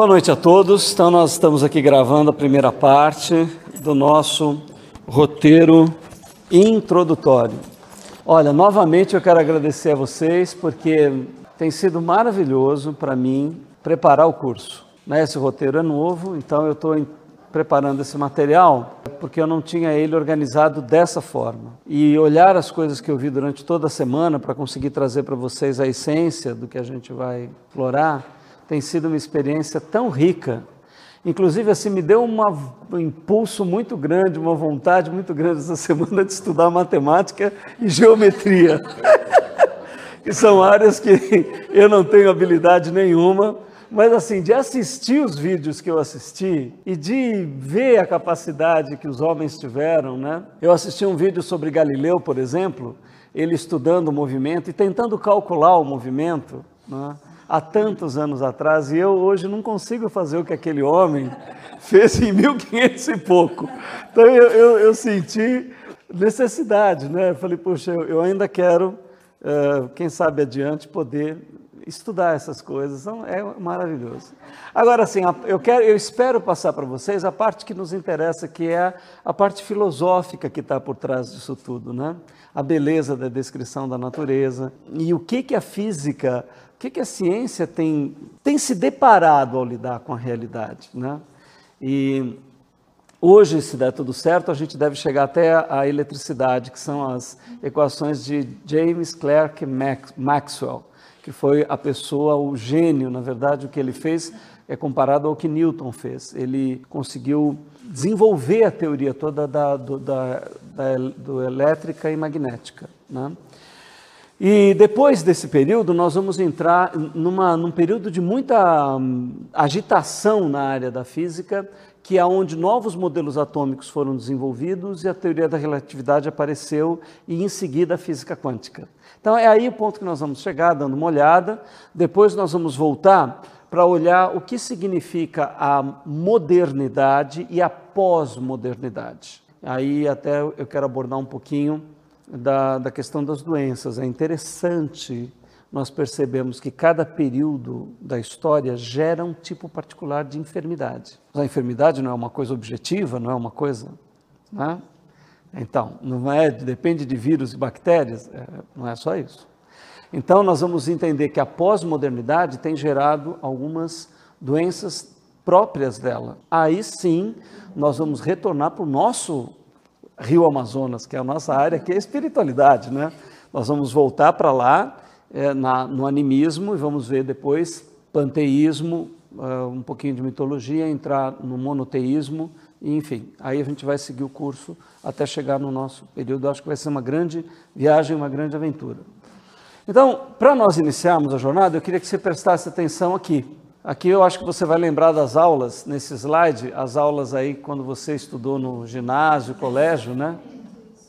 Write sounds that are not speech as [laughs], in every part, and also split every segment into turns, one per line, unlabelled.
Boa noite a todos. Então, nós estamos aqui gravando a primeira parte do nosso roteiro introdutório. Olha, novamente eu quero agradecer a vocês porque tem sido maravilhoso para mim preparar o curso. Né? Esse roteiro é novo, então eu estou preparando esse material porque eu não tinha ele organizado dessa forma. E olhar as coisas que eu vi durante toda a semana para conseguir trazer para vocês a essência do que a gente vai explorar tem sido uma experiência tão rica. Inclusive, assim, me deu uma, um impulso muito grande, uma vontade muito grande essa [laughs] semana de estudar matemática e geometria, [laughs] que são áreas que eu não tenho habilidade nenhuma, mas assim, de assistir os vídeos que eu assisti e de ver a capacidade que os homens tiveram, né? Eu assisti um vídeo sobre Galileu, por exemplo, ele estudando o movimento e tentando calcular o movimento, né? Há tantos anos atrás, e eu hoje não consigo fazer o que aquele homem [laughs] fez em 1500 e pouco. Então eu, eu, eu senti necessidade, né? Eu falei, poxa, eu, ainda quero, uh, quem sabe adiante, poder estudar essas coisas, então, é maravilhoso. Agora, assim, eu, quero, eu espero passar para vocês a parte que nos interessa, que é a parte filosófica que está por trás disso tudo, né? A beleza da descrição da natureza e o que, que a física que, que a ciência tem, tem se deparado ao lidar com a realidade. Né? E hoje, se der tudo certo, a gente deve chegar até a eletricidade, que são as equações de James Clerk Maxwell, que foi a pessoa, o gênio, na verdade, o que ele fez é comparado ao que Newton fez. Ele conseguiu desenvolver a teoria toda da, do, da, da do elétrica e magnética. Né? E depois desse período, nós vamos entrar numa, num período de muita hum, agitação na área da física, que é onde novos modelos atômicos foram desenvolvidos e a teoria da relatividade apareceu e em seguida a física quântica. Então é aí o ponto que nós vamos chegar, dando uma olhada. Depois nós vamos voltar para olhar o que significa a modernidade e a pós-modernidade. Aí até eu quero abordar um pouquinho da, da questão das doenças. É interessante nós percebemos que cada período da história gera um tipo particular de enfermidade. A enfermidade não é uma coisa objetiva, não é uma coisa. Né? Então, não é, depende de vírus e bactérias, é, não é só isso. Então, nós vamos entender que a pós-modernidade tem gerado algumas doenças próprias dela. Aí sim, nós vamos retornar para o nosso Rio Amazonas, que é a nossa área, que é a espiritualidade, né? Nós vamos voltar para lá é, na, no animismo e vamos ver depois panteísmo, uh, um pouquinho de mitologia, entrar no monoteísmo, enfim, aí a gente vai seguir o curso até chegar no nosso período. acho que vai ser uma grande viagem, uma grande aventura. Então, para nós iniciarmos a jornada, eu queria que você prestasse atenção aqui. Aqui eu acho que você vai lembrar das aulas, nesse slide, as aulas aí quando você estudou no ginásio, colégio, né?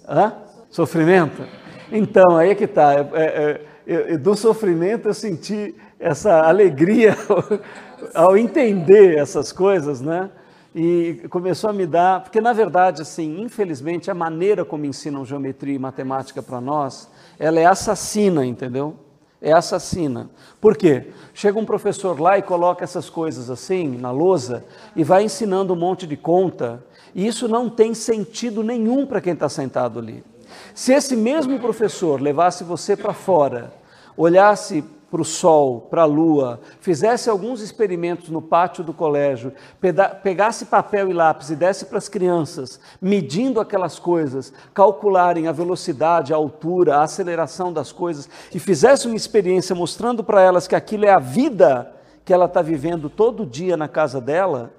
Hã? Sofrimento? Então, aí é que está. É, é, do sofrimento eu senti essa alegria [laughs] ao entender essas coisas, né? E começou a me dar, porque na verdade, assim, infelizmente, a maneira como ensinam geometria e matemática para nós, ela é assassina, entendeu? É assassina. Por quê? Chega um professor lá e coloca essas coisas assim na lousa e vai ensinando um monte de conta, e isso não tem sentido nenhum para quem está sentado ali. Se esse mesmo professor levasse você para fora, olhasse para o sol, para a lua, fizesse alguns experimentos no pátio do colégio, pegasse papel e lápis e desse para as crianças, medindo aquelas coisas, calcularem a velocidade, a altura, a aceleração das coisas, e fizesse uma experiência mostrando para elas que aquilo é a vida que ela está vivendo todo dia na casa dela,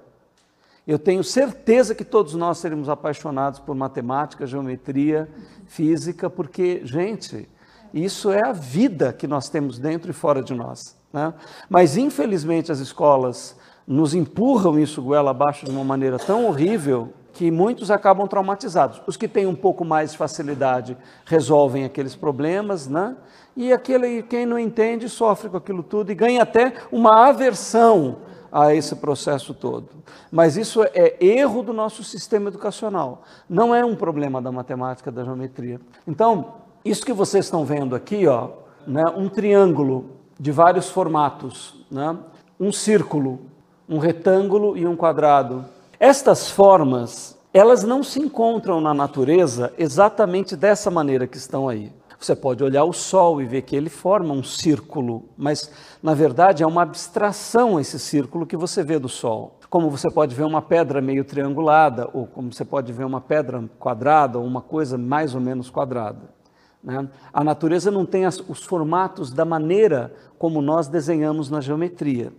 eu tenho certeza que todos nós seremos apaixonados por matemática, geometria, física, porque, gente, isso é a vida que nós temos dentro e fora de nós. Né? Mas, infelizmente, as escolas nos empurram isso goela abaixo de uma maneira tão horrível que muitos acabam traumatizados. Os que têm um pouco mais de facilidade resolvem aqueles problemas, né? E aquele quem não entende sofre com aquilo tudo e ganha até uma aversão a esse processo todo. Mas isso é erro do nosso sistema educacional. Não é um problema da matemática, da geometria. Então, isso que vocês estão vendo aqui, ó, né, um triângulo de vários formatos, né, um círculo, um retângulo e um quadrado. Estas formas, elas não se encontram na natureza exatamente dessa maneira que estão aí. Você pode olhar o Sol e ver que ele forma um círculo, mas na verdade é uma abstração esse círculo que você vê do Sol. Como você pode ver uma pedra meio triangulada, ou como você pode ver uma pedra quadrada, ou uma coisa mais ou menos quadrada. Né? A natureza não tem as, os formatos da maneira como nós desenhamos na geometria.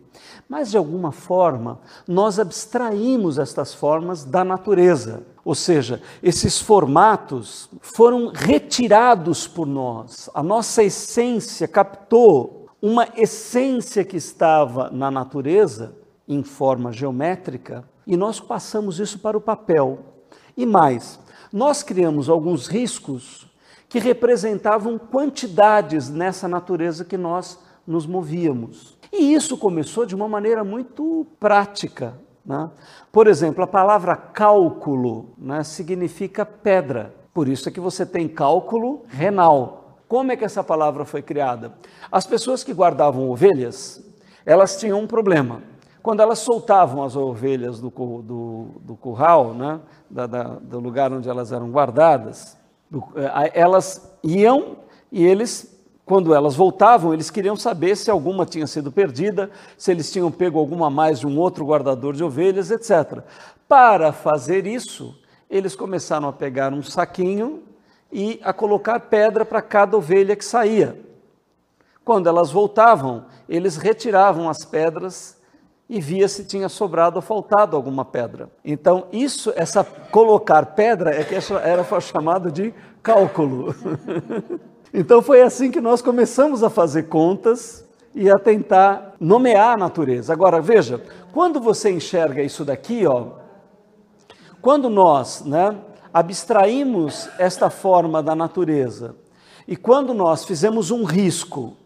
Mas, de alguma forma, nós abstraímos estas formas da natureza. Ou seja, esses formatos foram retirados por nós. A nossa essência captou uma essência que estava na natureza, em forma geométrica, e nós passamos isso para o papel. E mais, nós criamos alguns riscos que representavam quantidades nessa natureza que nós nos movíamos. E isso começou de uma maneira muito prática. Né? Por exemplo, a palavra cálculo né, significa pedra. Por isso é que você tem cálculo renal. Como é que essa palavra foi criada? As pessoas que guardavam ovelhas, elas tinham um problema. Quando elas soltavam as ovelhas do, do, do curral, né, da, da, do lugar onde elas eram guardadas, elas iam e eles, quando elas voltavam, eles queriam saber se alguma tinha sido perdida, se eles tinham pego alguma mais de um outro guardador de ovelhas, etc. Para fazer isso, eles começaram a pegar um saquinho e a colocar pedra para cada ovelha que saía. Quando elas voltavam, eles retiravam as pedras e via se tinha sobrado ou faltado alguma pedra. Então, isso, essa colocar pedra é que era chamado de cálculo. [laughs] então foi assim que nós começamos a fazer contas e a tentar nomear a natureza. Agora, veja, quando você enxerga isso daqui, ó, quando nós, né, abstraímos esta forma da natureza e quando nós fizemos um risco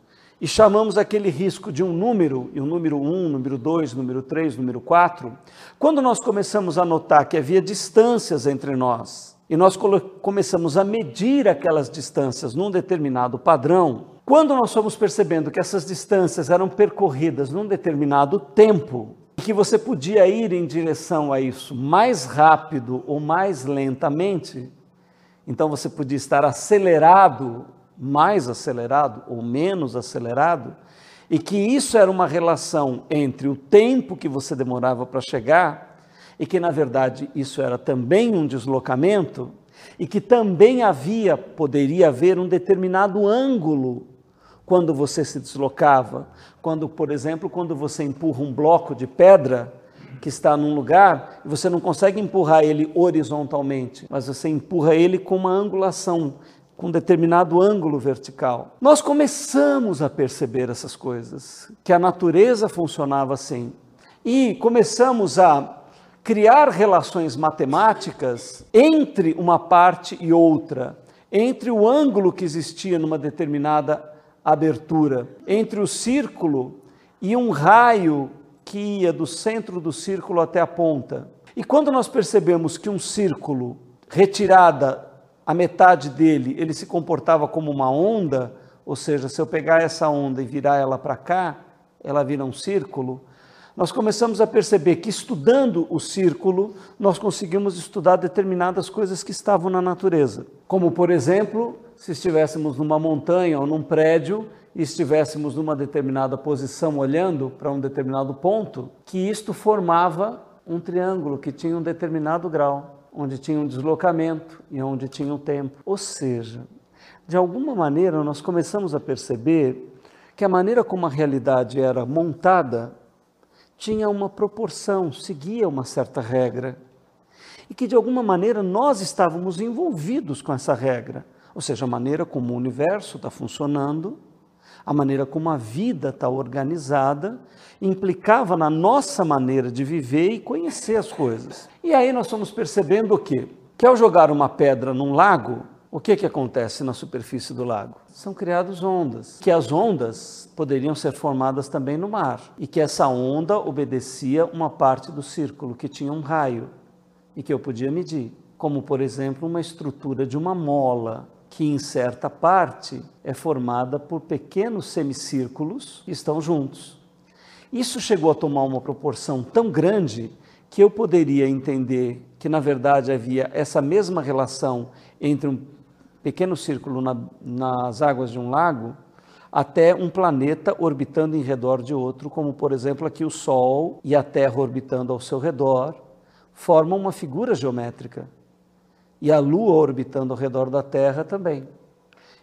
e chamamos aquele risco de um número, e o número 1, número 2, número 3, número 4, quando nós começamos a notar que havia distâncias entre nós, e nós começamos a medir aquelas distâncias num determinado padrão, quando nós fomos percebendo que essas distâncias eram percorridas num determinado tempo, e que você podia ir em direção a isso mais rápido ou mais lentamente, então você podia estar acelerado mais acelerado ou menos acelerado, e que isso era uma relação entre o tempo que você demorava para chegar, e que na verdade isso era também um deslocamento, e que também havia, poderia haver um determinado ângulo quando você se deslocava. Quando, por exemplo, quando você empurra um bloco de pedra que está num lugar, você não consegue empurrar ele horizontalmente, mas você empurra ele com uma angulação com determinado ângulo vertical. Nós começamos a perceber essas coisas, que a natureza funcionava assim. E começamos a criar relações matemáticas entre uma parte e outra, entre o ângulo que existia numa determinada abertura, entre o círculo e um raio que ia do centro do círculo até a ponta. E quando nós percebemos que um círculo retirada a metade dele ele se comportava como uma onda, ou seja, se eu pegar essa onda e virar ela para cá, ela vira um círculo. Nós começamos a perceber que estudando o círculo, nós conseguimos estudar determinadas coisas que estavam na natureza. Como, por exemplo, se estivéssemos numa montanha ou num prédio e estivéssemos numa determinada posição olhando para um determinado ponto, que isto formava um triângulo que tinha um determinado grau onde tinha um deslocamento e onde tinha um tempo. Ou seja, de alguma maneira nós começamos a perceber que a maneira como a realidade era montada tinha uma proporção, seguia uma certa regra. E que de alguma maneira nós estávamos envolvidos com essa regra, ou seja, a maneira como o universo está funcionando, a maneira como a vida está organizada, implicava na nossa maneira de viver e conhecer as coisas. E aí nós fomos percebendo o quê? Que ao jogar uma pedra num lago, o que, que acontece na superfície do lago? São criadas ondas, que as ondas poderiam ser formadas também no mar, e que essa onda obedecia uma parte do círculo, que tinha um raio, e que eu podia medir, como por exemplo uma estrutura de uma mola, que em certa parte é formada por pequenos semicírculos que estão juntos. Isso chegou a tomar uma proporção tão grande que eu poderia entender que, na verdade, havia essa mesma relação entre um pequeno círculo na, nas águas de um lago até um planeta orbitando em redor de outro, como, por exemplo, aqui o Sol e a Terra orbitando ao seu redor, formam uma figura geométrica. E a Lua orbitando ao redor da Terra também.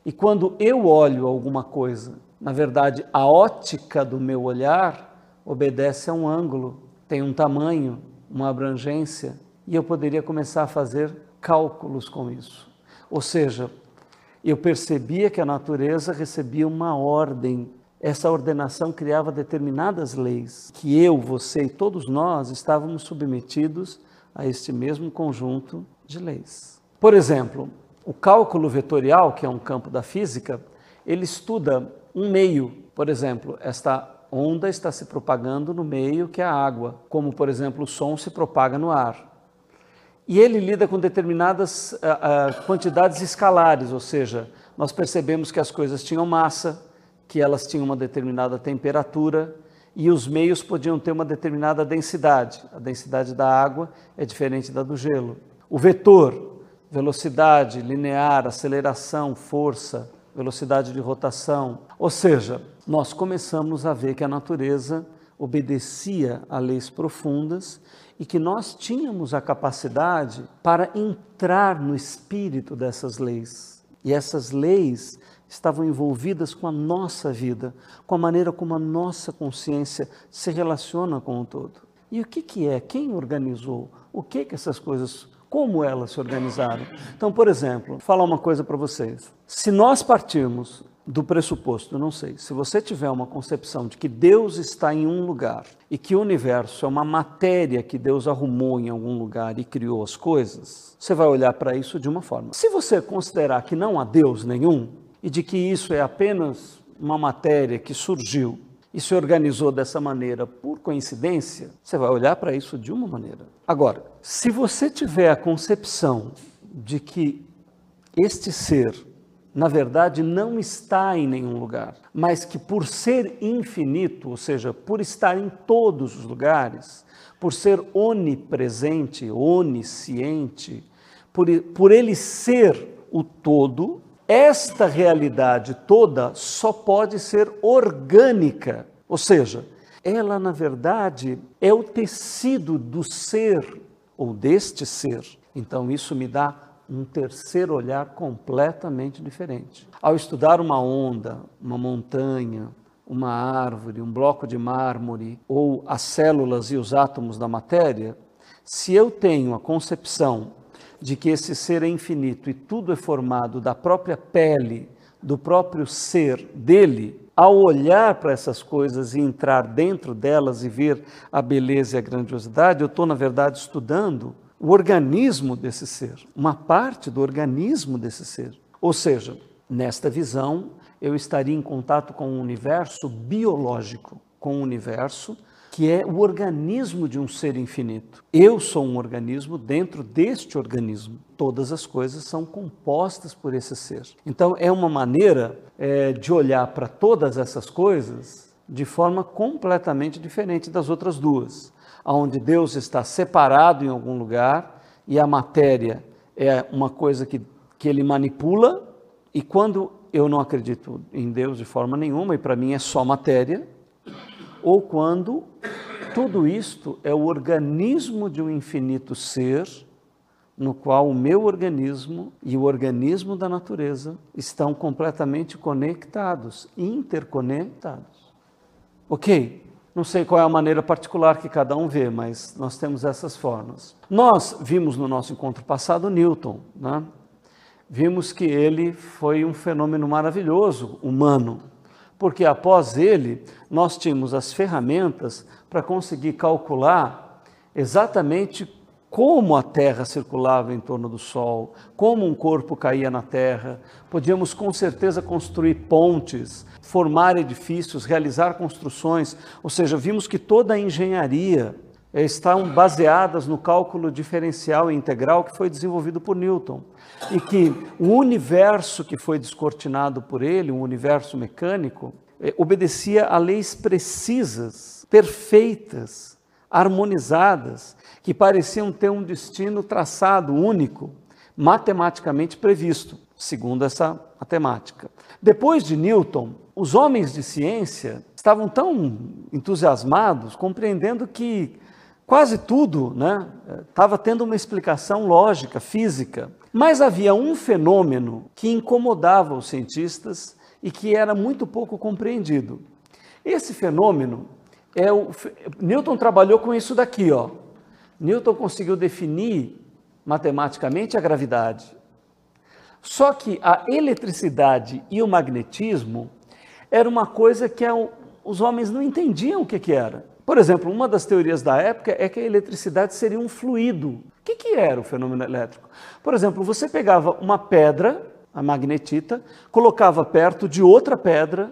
E quando eu olho alguma coisa, na verdade, a ótica do meu olhar obedece a um ângulo, tem um tamanho, uma abrangência, e eu poderia começar a fazer cálculos com isso. Ou seja, eu percebia que a natureza recebia uma ordem. Essa ordenação criava determinadas leis, que eu, você e todos nós estávamos submetidos a este mesmo conjunto de leis. Por exemplo, o cálculo vetorial, que é um campo da física, ele estuda um meio. Por exemplo, esta onda está se propagando no meio que é a água, como por exemplo o som se propaga no ar. E ele lida com determinadas uh, uh, quantidades escalares, ou seja, nós percebemos que as coisas tinham massa, que elas tinham uma determinada temperatura e os meios podiam ter uma determinada densidade. A densidade da água é diferente da do gelo. O vetor, velocidade, linear, aceleração, força, velocidade de rotação. Ou seja, nós começamos a ver que a natureza obedecia a leis profundas e que nós tínhamos a capacidade para entrar no espírito dessas leis. E essas leis estavam envolvidas com a nossa vida, com a maneira como a nossa consciência se relaciona com o todo. E o que, que é? Quem organizou? O que que essas coisas, como elas se organizaram? Então, por exemplo, vou falar uma coisa para vocês. Se nós partirmos do pressuposto, não sei, se você tiver uma concepção de que Deus está em um lugar e que o universo é uma matéria que Deus arrumou em algum lugar e criou as coisas, você vai olhar para isso de uma forma. Se você considerar que não há Deus nenhum e de que isso é apenas uma matéria que surgiu e se organizou dessa maneira por coincidência, você vai olhar para isso de uma maneira. Agora, se você tiver a concepção de que este ser na verdade, não está em nenhum lugar, mas que por ser infinito, ou seja, por estar em todos os lugares, por ser onipresente, onisciente, por, por ele ser o todo, esta realidade toda só pode ser orgânica, ou seja, ela na verdade é o tecido do ser ou deste ser. Então isso me dá um terceiro olhar completamente diferente. Ao estudar uma onda, uma montanha, uma árvore, um bloco de mármore ou as células e os átomos da matéria, se eu tenho a concepção de que esse ser é infinito e tudo é formado da própria pele, do próprio ser dele, ao olhar para essas coisas e entrar dentro delas e ver a beleza e a grandiosidade, eu estou, na verdade, estudando o organismo desse ser, uma parte do organismo desse ser. Ou seja, nesta visão, eu estaria em contato com um universo biológico, com um universo que é o organismo de um ser infinito. Eu sou um organismo dentro deste organismo. Todas as coisas são compostas por esse ser. Então, é uma maneira é, de olhar para todas essas coisas de forma completamente diferente das outras duas onde Deus está separado em algum lugar e a matéria é uma coisa que, que ele manipula, e quando eu não acredito em Deus de forma nenhuma, e para mim é só matéria, ou quando tudo isto é o organismo de um infinito ser, no qual o meu organismo e o organismo da natureza estão completamente conectados, interconectados. Ok? Não sei qual é a maneira particular que cada um vê, mas nós temos essas formas. Nós vimos no nosso encontro passado Newton, né? Vimos que ele foi um fenômeno maravilhoso, humano, porque após ele nós tínhamos as ferramentas para conseguir calcular exatamente como a Terra circulava em torno do Sol, como um corpo caía na Terra. Podíamos com certeza construir pontes, formar edifícios, realizar construções, ou seja, vimos que toda a engenharia estão baseadas no cálculo diferencial e integral que foi desenvolvido por Newton e que o universo que foi descortinado por ele, um universo mecânico, eh, obedecia a leis precisas perfeitas, harmonizadas, que pareciam ter um destino traçado único, matematicamente previsto, segundo essa matemática. Depois de Newton, os homens de ciência estavam tão entusiasmados, compreendendo que quase tudo né, estava tendo uma explicação lógica, física. Mas havia um fenômeno que incomodava os cientistas e que era muito pouco compreendido. Esse fenômeno é o Newton trabalhou com isso daqui, ó. Newton conseguiu definir matematicamente a gravidade. Só que a eletricidade e o magnetismo era uma coisa que os homens não entendiam o que, que era. Por exemplo, uma das teorias da época é que a eletricidade seria um fluido. O que, que era o fenômeno elétrico? Por exemplo, você pegava uma pedra, a magnetita, colocava perto de outra pedra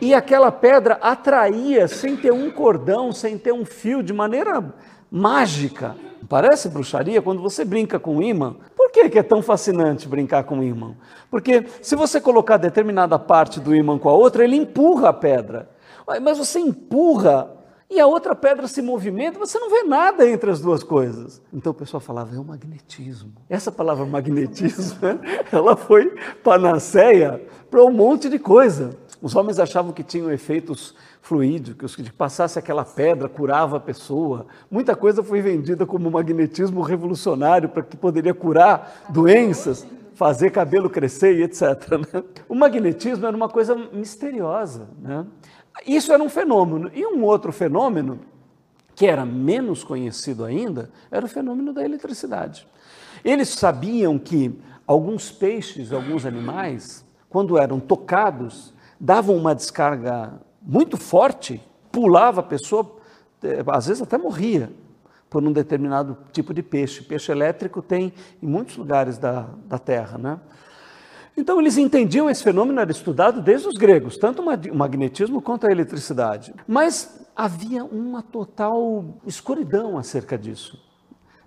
e aquela pedra atraía sem ter um cordão, sem ter um fio, de maneira mágica. Parece bruxaria quando você brinca com um imã. Por que, é tão fascinante brincar com um imã? Porque se você colocar determinada parte do imã com a outra, ele empurra a pedra. Mas você empurra e a outra pedra se movimenta, você não vê nada entre as duas coisas. Então o pessoal falava, é o magnetismo. Essa palavra magnetismo, [laughs] ela foi panaceia para um monte de coisa. Os homens achavam que tinham efeitos fluídicos, que passasse aquela pedra curava a pessoa. Muita coisa foi vendida como magnetismo revolucionário para que poderia curar doenças, fazer cabelo crescer e etc. Né? O magnetismo era uma coisa misteriosa. Né? Isso era um fenômeno. E um outro fenômeno, que era menos conhecido ainda, era o fenômeno da eletricidade. Eles sabiam que alguns peixes, alguns animais, quando eram tocados, davam uma descarga muito forte, pulava a pessoa, eh, às vezes até morria por um determinado tipo de peixe. Peixe elétrico tem em muitos lugares da, da Terra, né? Então eles entendiam esse fenômeno, era estudado desde os gregos, tanto o magnetismo quanto a eletricidade. Mas havia uma total escuridão acerca disso.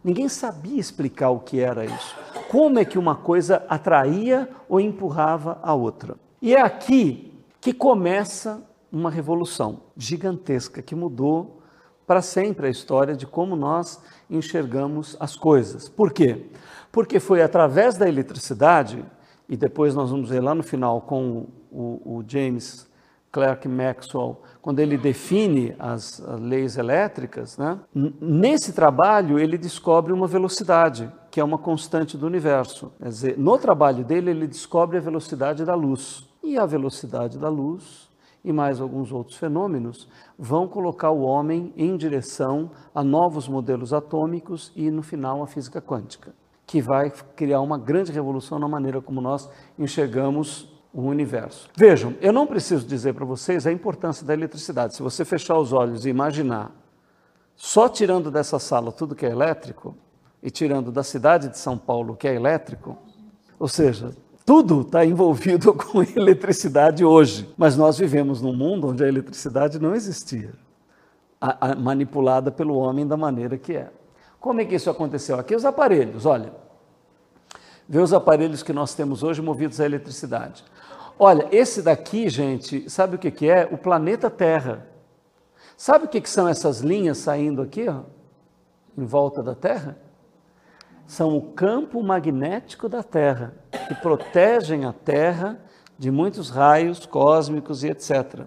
Ninguém sabia explicar o que era isso. Como é que uma coisa atraía ou empurrava a outra. E é aqui que começa uma revolução gigantesca que mudou para sempre a história de como nós enxergamos as coisas. Por quê? Porque foi através da eletricidade, e depois nós vamos ver lá no final com o, o James Clerk Maxwell, quando ele define as, as leis elétricas, né? nesse trabalho ele descobre uma velocidade, que é uma constante do universo. Quer dizer, no trabalho dele, ele descobre a velocidade da luz e a velocidade da luz e mais alguns outros fenômenos vão colocar o homem em direção a novos modelos atômicos e, no final, a física quântica, que vai criar uma grande revolução na maneira como nós enxergamos o universo. Vejam, eu não preciso dizer para vocês a importância da eletricidade. Se você fechar os olhos e imaginar, só tirando dessa sala tudo que é elétrico, e tirando da cidade de São Paulo que é elétrico, ou seja, tudo está envolvido [laughs] com eletricidade hoje, mas nós vivemos num mundo onde a eletricidade não existia, a, a, manipulada pelo homem da maneira que é. Como é que isso aconteceu? Aqui os aparelhos, olha. Vê os aparelhos que nós temos hoje movidos à eletricidade. Olha, esse daqui, gente, sabe o que, que é? O planeta Terra. Sabe o que, que são essas linhas saindo aqui, ó, em volta da Terra? são o campo magnético da Terra, que protegem a Terra de muitos raios cósmicos e etc.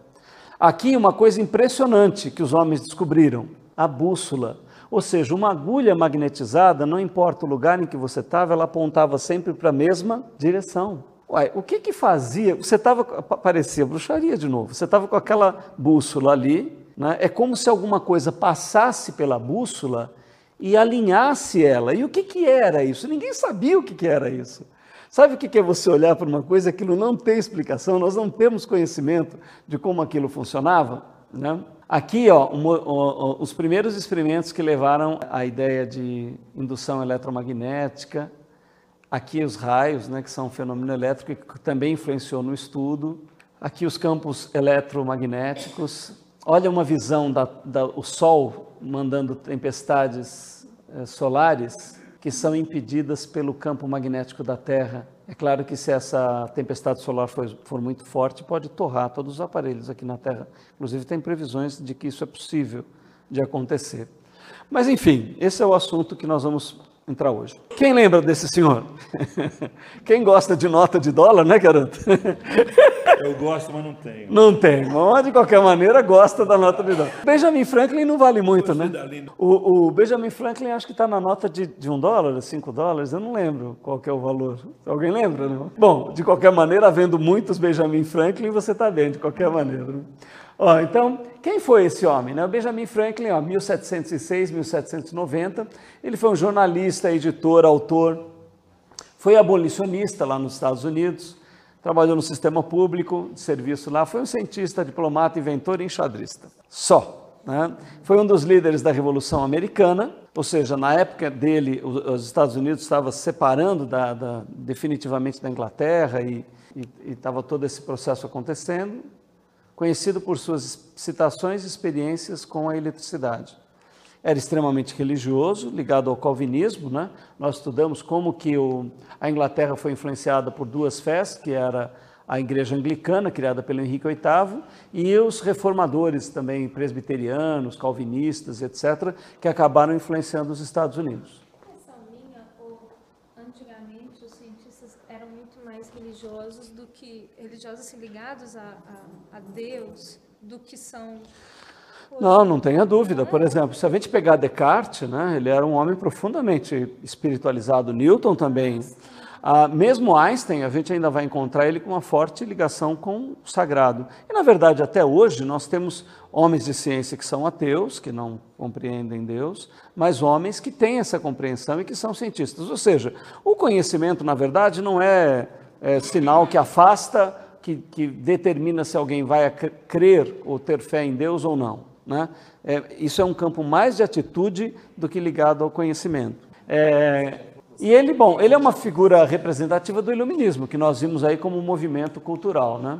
Aqui uma coisa impressionante que os homens descobriram: a bússola. Ou seja, uma agulha magnetizada, não importa o lugar em que você estava, ela apontava sempre para a mesma direção. Uai, o que que fazia? Você estava, parecia bruxaria de novo, você estava com aquela bússola ali, né? é como se alguma coisa passasse pela bússola e alinhasse ela. E o que, que era isso? Ninguém sabia o que, que era isso. Sabe o que é você olhar para uma coisa, aquilo não tem explicação, nós não temos conhecimento de como aquilo funcionava? Né? Aqui, ó, um, os primeiros experimentos que levaram à ideia de indução eletromagnética, aqui os raios, né, que são um fenômeno elétrico que também influenciou no estudo, aqui os campos eletromagnéticos, olha uma visão da, da o Sol mandando tempestades eh, solares, que são impedidas pelo campo magnético da Terra. É claro que se essa tempestade solar for, for, muito forte, pode torrar todos os aparelhos aqui na Terra. Inclusive, tem previsões de que isso é possível de acontecer. Mas, enfim, esse é o assunto que nós vamos entrar hoje. Quem lembra desse senhor? [laughs] Quem gosta de nota de dólar, né, garoto? [laughs]
Eu gosto, mas não tenho.
Não tem, mas de qualquer maneira gosta da nota de dólar. Benjamin Franklin não vale muito, né? O, o Benjamin Franklin acho que está na nota de, de um dólar, cinco dólares, eu não lembro qual é o valor. Alguém lembra, não? Bom, de qualquer maneira, havendo muitos Benjamin Franklin, você está bem, de qualquer maneira. Né? Ó, então, quem foi esse homem? Né? Benjamin Franklin, ó, 1706, 1790. Ele foi um jornalista, editor, autor. Foi abolicionista lá nos Estados Unidos. Trabalhou no sistema público de serviço lá. Foi um cientista, diplomata, inventor e enxadrista. Só. Né? Foi um dos líderes da Revolução Americana, ou seja, na época dele, os Estados Unidos estavam se separando da, da, definitivamente da Inglaterra e estava todo esse processo acontecendo conhecido por suas citações e experiências com a eletricidade. Era extremamente religioso, ligado ao calvinismo. Né? Nós estudamos como que o, a Inglaterra foi influenciada por duas fés, que era a Igreja Anglicana, criada pelo Henrique VIII, e os reformadores também presbiterianos, calvinistas, etc., que acabaram influenciando os Estados Unidos.
Religiosos do que religiosos assim, ligados a, a, a Deus do que são
não, não tenha dúvida. Por exemplo, se a gente pegar Descartes, né, ele era um homem profundamente espiritualizado. Newton também. Ah, mesmo Einstein, a gente ainda vai encontrar ele com uma forte ligação com o sagrado. E, na verdade, até hoje, nós temos homens de ciência que são ateus, que não compreendem Deus, mas homens que têm essa compreensão e que são cientistas. Ou seja, o conhecimento, na verdade, não é, é sinal que afasta, que, que, determina se alguém vai crer ou ter fé em Deus ou não. Né? É, isso é um campo mais de atitude do que ligado ao conhecimento. É, e ele, bom, ele é uma figura representativa do iluminismo, que nós vimos aí como um movimento cultural, né?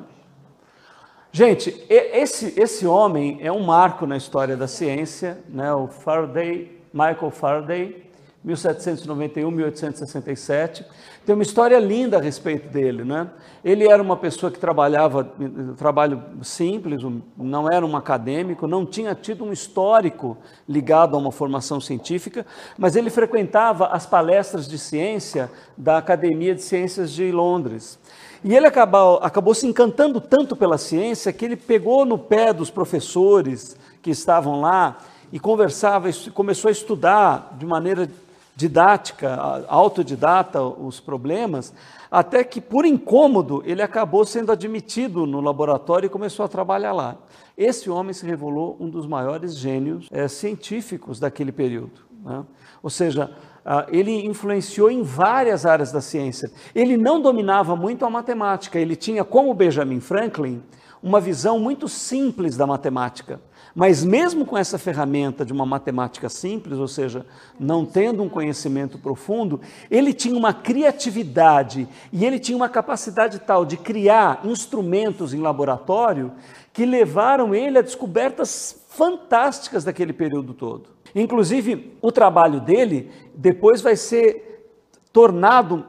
Gente, esse, esse homem é um marco na história da ciência, né? O Faraday, Michael Faraday, 1791, 1867. Tem uma história linda a respeito dele, né? Ele era uma pessoa que trabalhava trabalho simples, não era um acadêmico, não tinha tido um histórico ligado a uma formação científica, mas ele frequentava as palestras de ciência da Academia de Ciências de Londres. E ele acabou, acabou se encantando tanto pela ciência que ele pegou no pé dos professores que estavam lá e conversava, começou a estudar de maneira didática, autodidata os problemas, até que, por incômodo, ele acabou sendo admitido no laboratório e começou a trabalhar lá. Esse homem se revelou um dos maiores gênios é, científicos daquele período. Né? Ou seja, ele influenciou em várias áreas da ciência. Ele não dominava muito a matemática, ele tinha, como Benjamin Franklin, uma visão muito simples da matemática. Mas mesmo com essa ferramenta de uma matemática simples, ou seja, não tendo um conhecimento profundo, ele tinha uma criatividade e ele tinha uma capacidade tal de criar instrumentos em laboratório que levaram ele a descobertas fantásticas daquele período todo. Inclusive, o trabalho dele depois vai ser tornado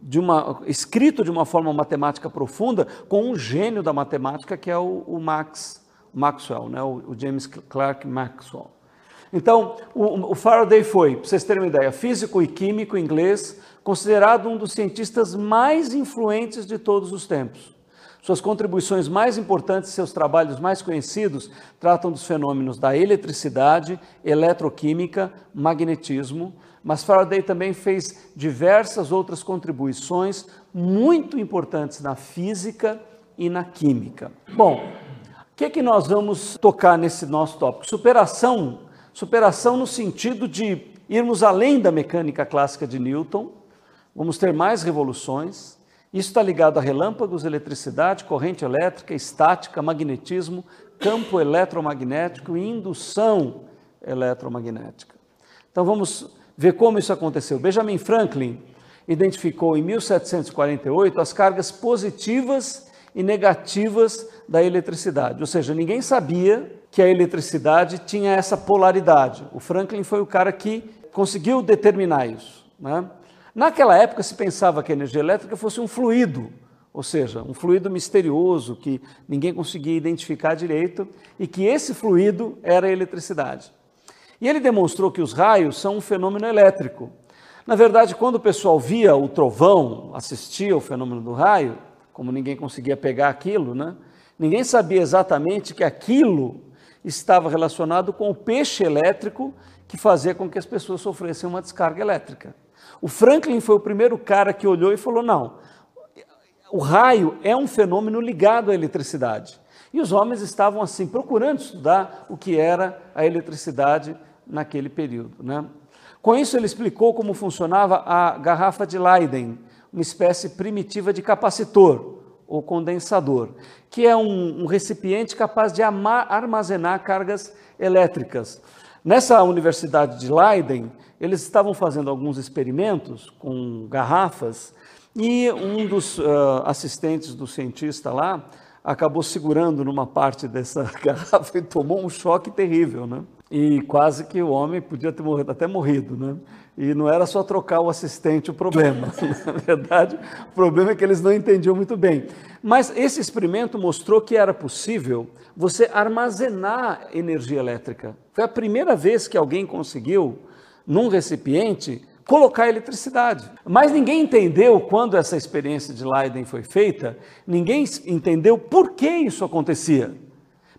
de uma, escrito de uma forma matemática profunda com um gênio da matemática que é o, o Max Maxwell, né? o, James Clerk Maxwell. Então, o, o Faraday foi, para vocês terem uma ideia, físico e químico inglês, considerado um dos cientistas mais influentes de todos os tempos. Suas contribuições mais importantes, seus trabalhos mais conhecidos, tratam dos fenômenos da eletricidade, eletroquímica, magnetismo, mas Faraday também fez diversas outras contribuições muito importantes na física e na química. Bom, o que, é que nós vamos tocar nesse nosso tópico? Superação. Superação no sentido de irmos além da mecânica clássica de Newton, vamos ter mais revoluções. Isso está ligado a relâmpagos, eletricidade, corrente elétrica, estática, magnetismo, campo eletromagnético e indução eletromagnética. Então vamos ver como isso aconteceu. Benjamin Franklin identificou em 1748 as cargas positivas e negativas da eletricidade. Ou seja, ninguém sabia que a eletricidade tinha essa polaridade. O Franklin foi o cara que conseguiu determinar isso. Né? Naquela época se pensava que a energia elétrica fosse um fluido, ou seja, um fluido misterioso que ninguém conseguia identificar direito e que esse fluido era a eletricidade. E ele demonstrou que os raios são um fenômeno elétrico. Na verdade, quando o pessoal via o trovão, assistia ao fenômeno do raio, como ninguém conseguia pegar aquilo, né? Ninguém sabia exatamente que aquilo estava relacionado com o peixe elétrico que fazia com que as pessoas sofressem uma descarga elétrica. O Franklin foi o primeiro cara que olhou e falou: não, o raio é um fenômeno ligado à eletricidade. E os homens estavam assim procurando estudar o que era a eletricidade naquele período. Né? Com isso, ele explicou como funcionava a garrafa de Leyden, uma espécie primitiva de capacitor ou condensador, que é um, um recipiente capaz de armazenar cargas elétricas. Nessa universidade de Leiden, eles estavam fazendo alguns experimentos com garrafas e um dos uh, assistentes do cientista lá acabou segurando numa parte dessa [laughs] garrafa e tomou um choque terrível, né? E quase que o homem podia ter morrido, até morrido, né? E não era só trocar o assistente o problema. [laughs] Na verdade, o problema é que eles não entendiam muito bem. Mas esse experimento mostrou que era possível você armazenar energia elétrica. Foi a primeira vez que alguém conseguiu, num recipiente, colocar eletricidade. Mas ninguém entendeu quando essa experiência de Leiden foi feita, ninguém entendeu por que isso acontecia.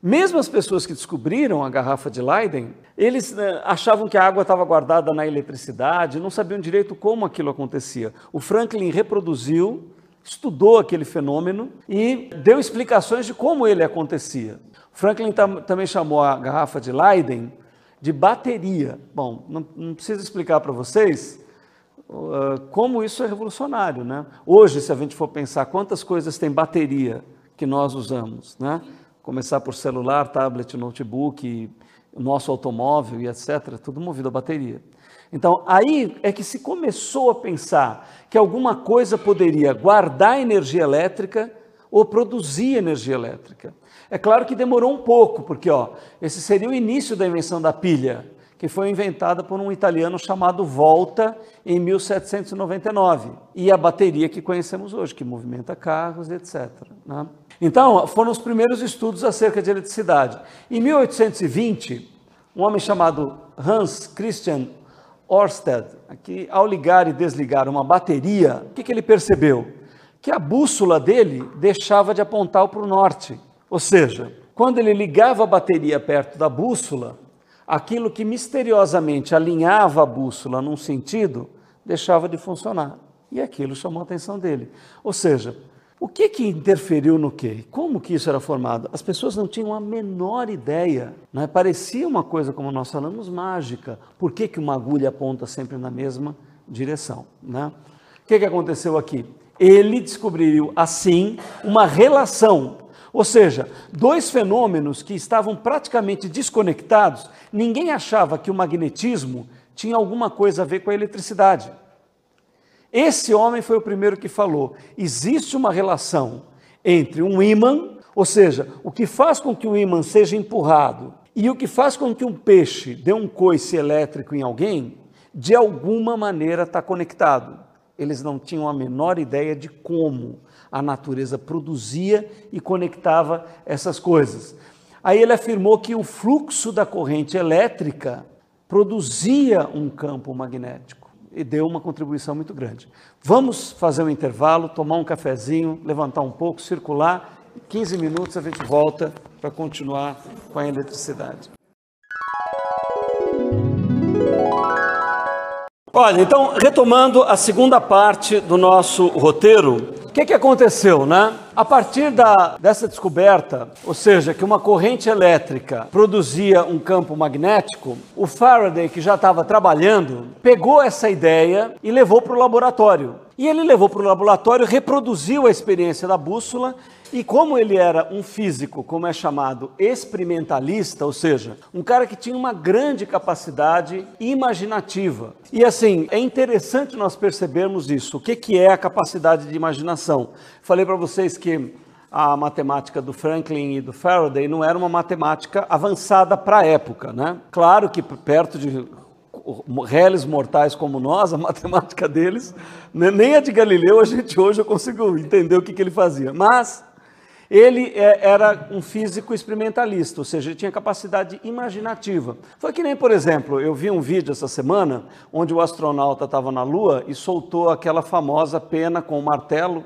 Mesmo as pessoas que descobriram a garrafa de Leiden, eles né, achavam que a água estava guardada na eletricidade, não sabiam direito como aquilo acontecia. O Franklin reproduziu, estudou aquele fenômeno e deu explicações de como ele acontecia. Franklin tam, também chamou a garrafa de Leiden de bateria. Bom, não, não preciso explicar para vocês uh, como isso é revolucionário, né? Hoje, se a gente for pensar quantas coisas tem bateria que nós usamos, né? Começar por celular, tablet, notebook, nosso automóvel e etc., tudo movido a bateria. Então, aí é que se começou a pensar que alguma coisa poderia guardar energia elétrica ou produzir energia elétrica. É claro que demorou um pouco, porque ó, esse seria o início da invenção da pilha, que foi inventada por um italiano chamado Volta em 1799, e a bateria que conhecemos hoje, que movimenta carros, etc. Né? Então, foram os primeiros estudos acerca de eletricidade. Em 1820, um homem chamado Hans Christian Ørsted, que ao ligar e desligar uma bateria, o que, que ele percebeu? Que a bússola dele deixava de apontar para o norte. Ou seja, quando ele ligava a bateria perto da bússola, aquilo que misteriosamente alinhava a bússola num sentido deixava de funcionar. E aquilo chamou a atenção dele. Ou seja, o que que interferiu no quê? Como que isso era formado? As pessoas não tinham a menor ideia. Né? Parecia uma coisa, como nós falamos, mágica. Por que, que uma agulha aponta sempre na mesma direção? Né? O que, que aconteceu aqui? Ele descobriu, assim, uma relação ou seja, dois fenômenos que estavam praticamente desconectados, ninguém achava que o magnetismo tinha alguma coisa a ver com a eletricidade. Esse homem foi o primeiro que falou: existe uma relação entre um ímã, ou seja, o que faz com que o ímã seja empurrado e o que faz com que um peixe dê um coice elétrico em alguém, de alguma maneira está conectado. Eles não tinham a menor ideia de como a natureza produzia e conectava essas coisas. Aí ele afirmou que o fluxo da corrente elétrica produzia um campo magnético e deu uma contribuição muito grande. Vamos fazer um intervalo, tomar um cafezinho, levantar um pouco, circular. 15 minutos a gente volta para continuar com a eletricidade. Olha, então, retomando a segunda parte do nosso roteiro, que, que aconteceu, né? A partir da, dessa descoberta, ou seja, que uma corrente elétrica produzia um campo magnético, o Faraday, que já estava trabalhando, pegou essa ideia e levou para o laboratório. E ele levou para o laboratório, reproduziu a experiência da bússola e como ele era um físico, como é chamado, experimentalista, ou seja, um cara que tinha uma grande capacidade imaginativa. E assim, é interessante nós percebermos isso. O que, que é a capacidade de imaginação? Falei para vocês que a matemática do Franklin e do Faraday não era uma matemática avançada para a época, né? Claro que perto de réis mortais como nós, a [laughs] matemática deles, né, nem a de Galileu, a gente hoje eu consigo entender o que, que ele fazia. Mas ele é, era um físico experimentalista, ou seja, ele tinha capacidade imaginativa. Foi que nem, por exemplo, eu vi um vídeo essa semana onde o astronauta estava na Lua e soltou aquela famosa pena com o martelo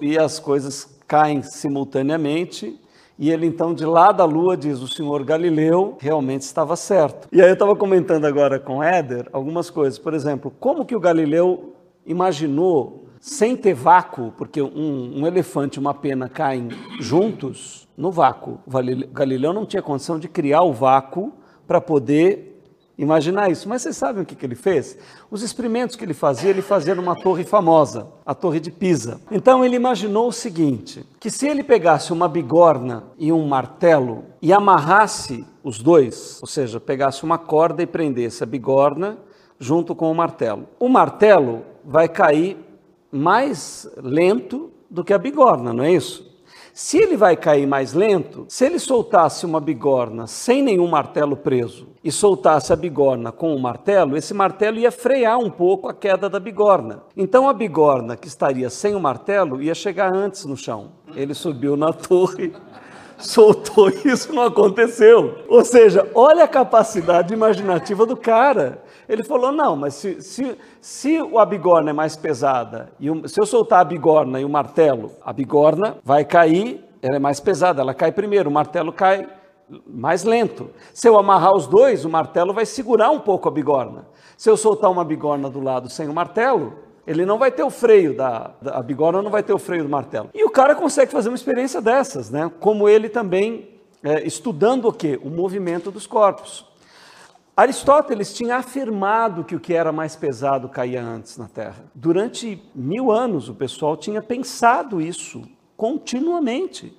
e as coisas caem simultaneamente. E ele então, de lá da lua, diz: o senhor Galileu realmente estava certo. E aí eu estava comentando agora com Éder algumas coisas. Por exemplo, como que o Galileu imaginou sem ter vácuo, porque um, um elefante e uma pena caem juntos no vácuo. Galileu não tinha condição de criar o vácuo para poder imaginar isso. Mas vocês sabem o que, que ele fez? Os experimentos que ele fazia, ele fazia numa torre famosa, a Torre de Pisa. Então ele imaginou o seguinte: que se ele pegasse uma bigorna e um martelo e amarrasse os dois, ou seja, pegasse uma corda e prendesse a bigorna junto com o martelo, o martelo vai cair mais lento do que a bigorna, não é isso? Se ele vai cair mais lento, se ele soltasse uma bigorna sem nenhum martelo preso e soltasse a bigorna com o um martelo, esse martelo ia frear um pouco a queda da bigorna. Então a bigorna que estaria sem o martelo ia chegar antes no chão. Ele subiu na torre [laughs] soltou e isso não aconteceu. Ou seja, olha a capacidade imaginativa do cara. Ele falou: não, mas se, se, se a bigorna é mais pesada, e o, se eu soltar a bigorna e o martelo, a bigorna vai cair, ela é mais pesada, ela cai primeiro, o martelo cai mais lento. Se eu amarrar os dois, o martelo vai segurar um pouco a bigorna. Se eu soltar uma bigorna do lado sem o martelo, ele não vai ter o freio da, da a bigorna não vai ter o freio do martelo. E o cara consegue fazer uma experiência dessas, né? Como ele também é, estudando o que? O movimento dos corpos. Aristóteles tinha afirmado que o que era mais pesado caía antes na Terra. Durante mil anos, o pessoal tinha pensado isso continuamente.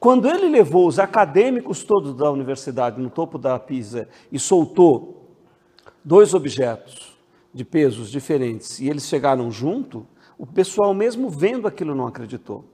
Quando ele levou os acadêmicos todos da universidade no topo da Pisa e soltou dois objetos de pesos diferentes e eles chegaram junto, o pessoal, mesmo vendo aquilo, não acreditou.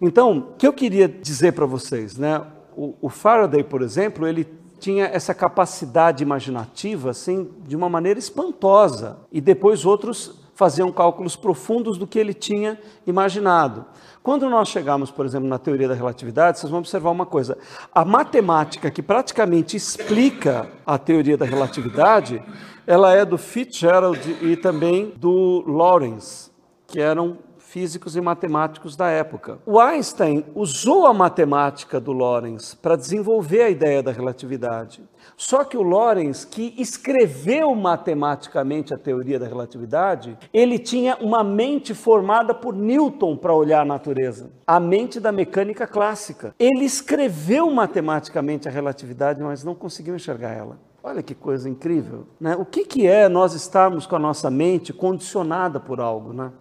Então, o que eu queria dizer para vocês, né? O, o Faraday, por exemplo, ele tinha essa capacidade imaginativa assim de uma maneira espantosa e depois outros faziam cálculos profundos do que ele tinha imaginado. Quando nós chegamos, por exemplo, na teoria da relatividade, vocês vão observar uma coisa: a matemática que praticamente explica a teoria da relatividade, ela é do Fitzgerald e também do Lawrence, que eram físicos e matemáticos da época. O Einstein usou a matemática do Lorentz para desenvolver a ideia da relatividade. Só que o Lorentz, que escreveu matematicamente a teoria da relatividade, ele tinha uma mente formada por Newton para olhar a natureza, a mente da mecânica clássica. Ele escreveu matematicamente a relatividade, mas não conseguiu enxergar ela. Olha que coisa incrível, né? O que, que é nós estarmos com a nossa mente condicionada por algo, né?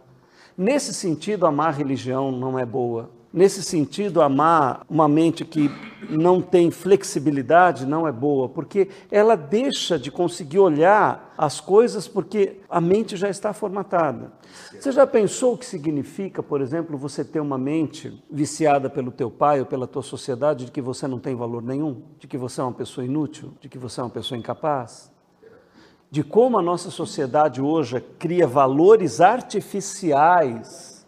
Nesse sentido, amar religião não é boa. Nesse sentido, amar uma mente que não tem flexibilidade não é boa, porque ela deixa de conseguir olhar as coisas porque a mente já está formatada. Você já pensou o que significa, por exemplo, você ter uma mente viciada pelo teu pai ou pela tua sociedade de que você não tem valor nenhum, de que você é uma pessoa inútil, de que você é uma pessoa incapaz? De como a nossa sociedade hoje cria valores artificiais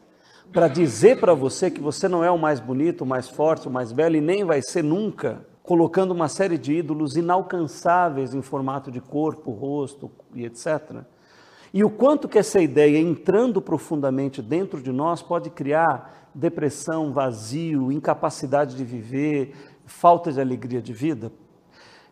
para dizer para você que você não é o mais bonito, o mais forte, o mais belo e nem vai ser nunca, colocando uma série de ídolos inalcançáveis em formato de corpo, rosto e etc. E o quanto que essa ideia, entrando profundamente dentro de nós, pode criar depressão, vazio, incapacidade de viver, falta de alegria de vida?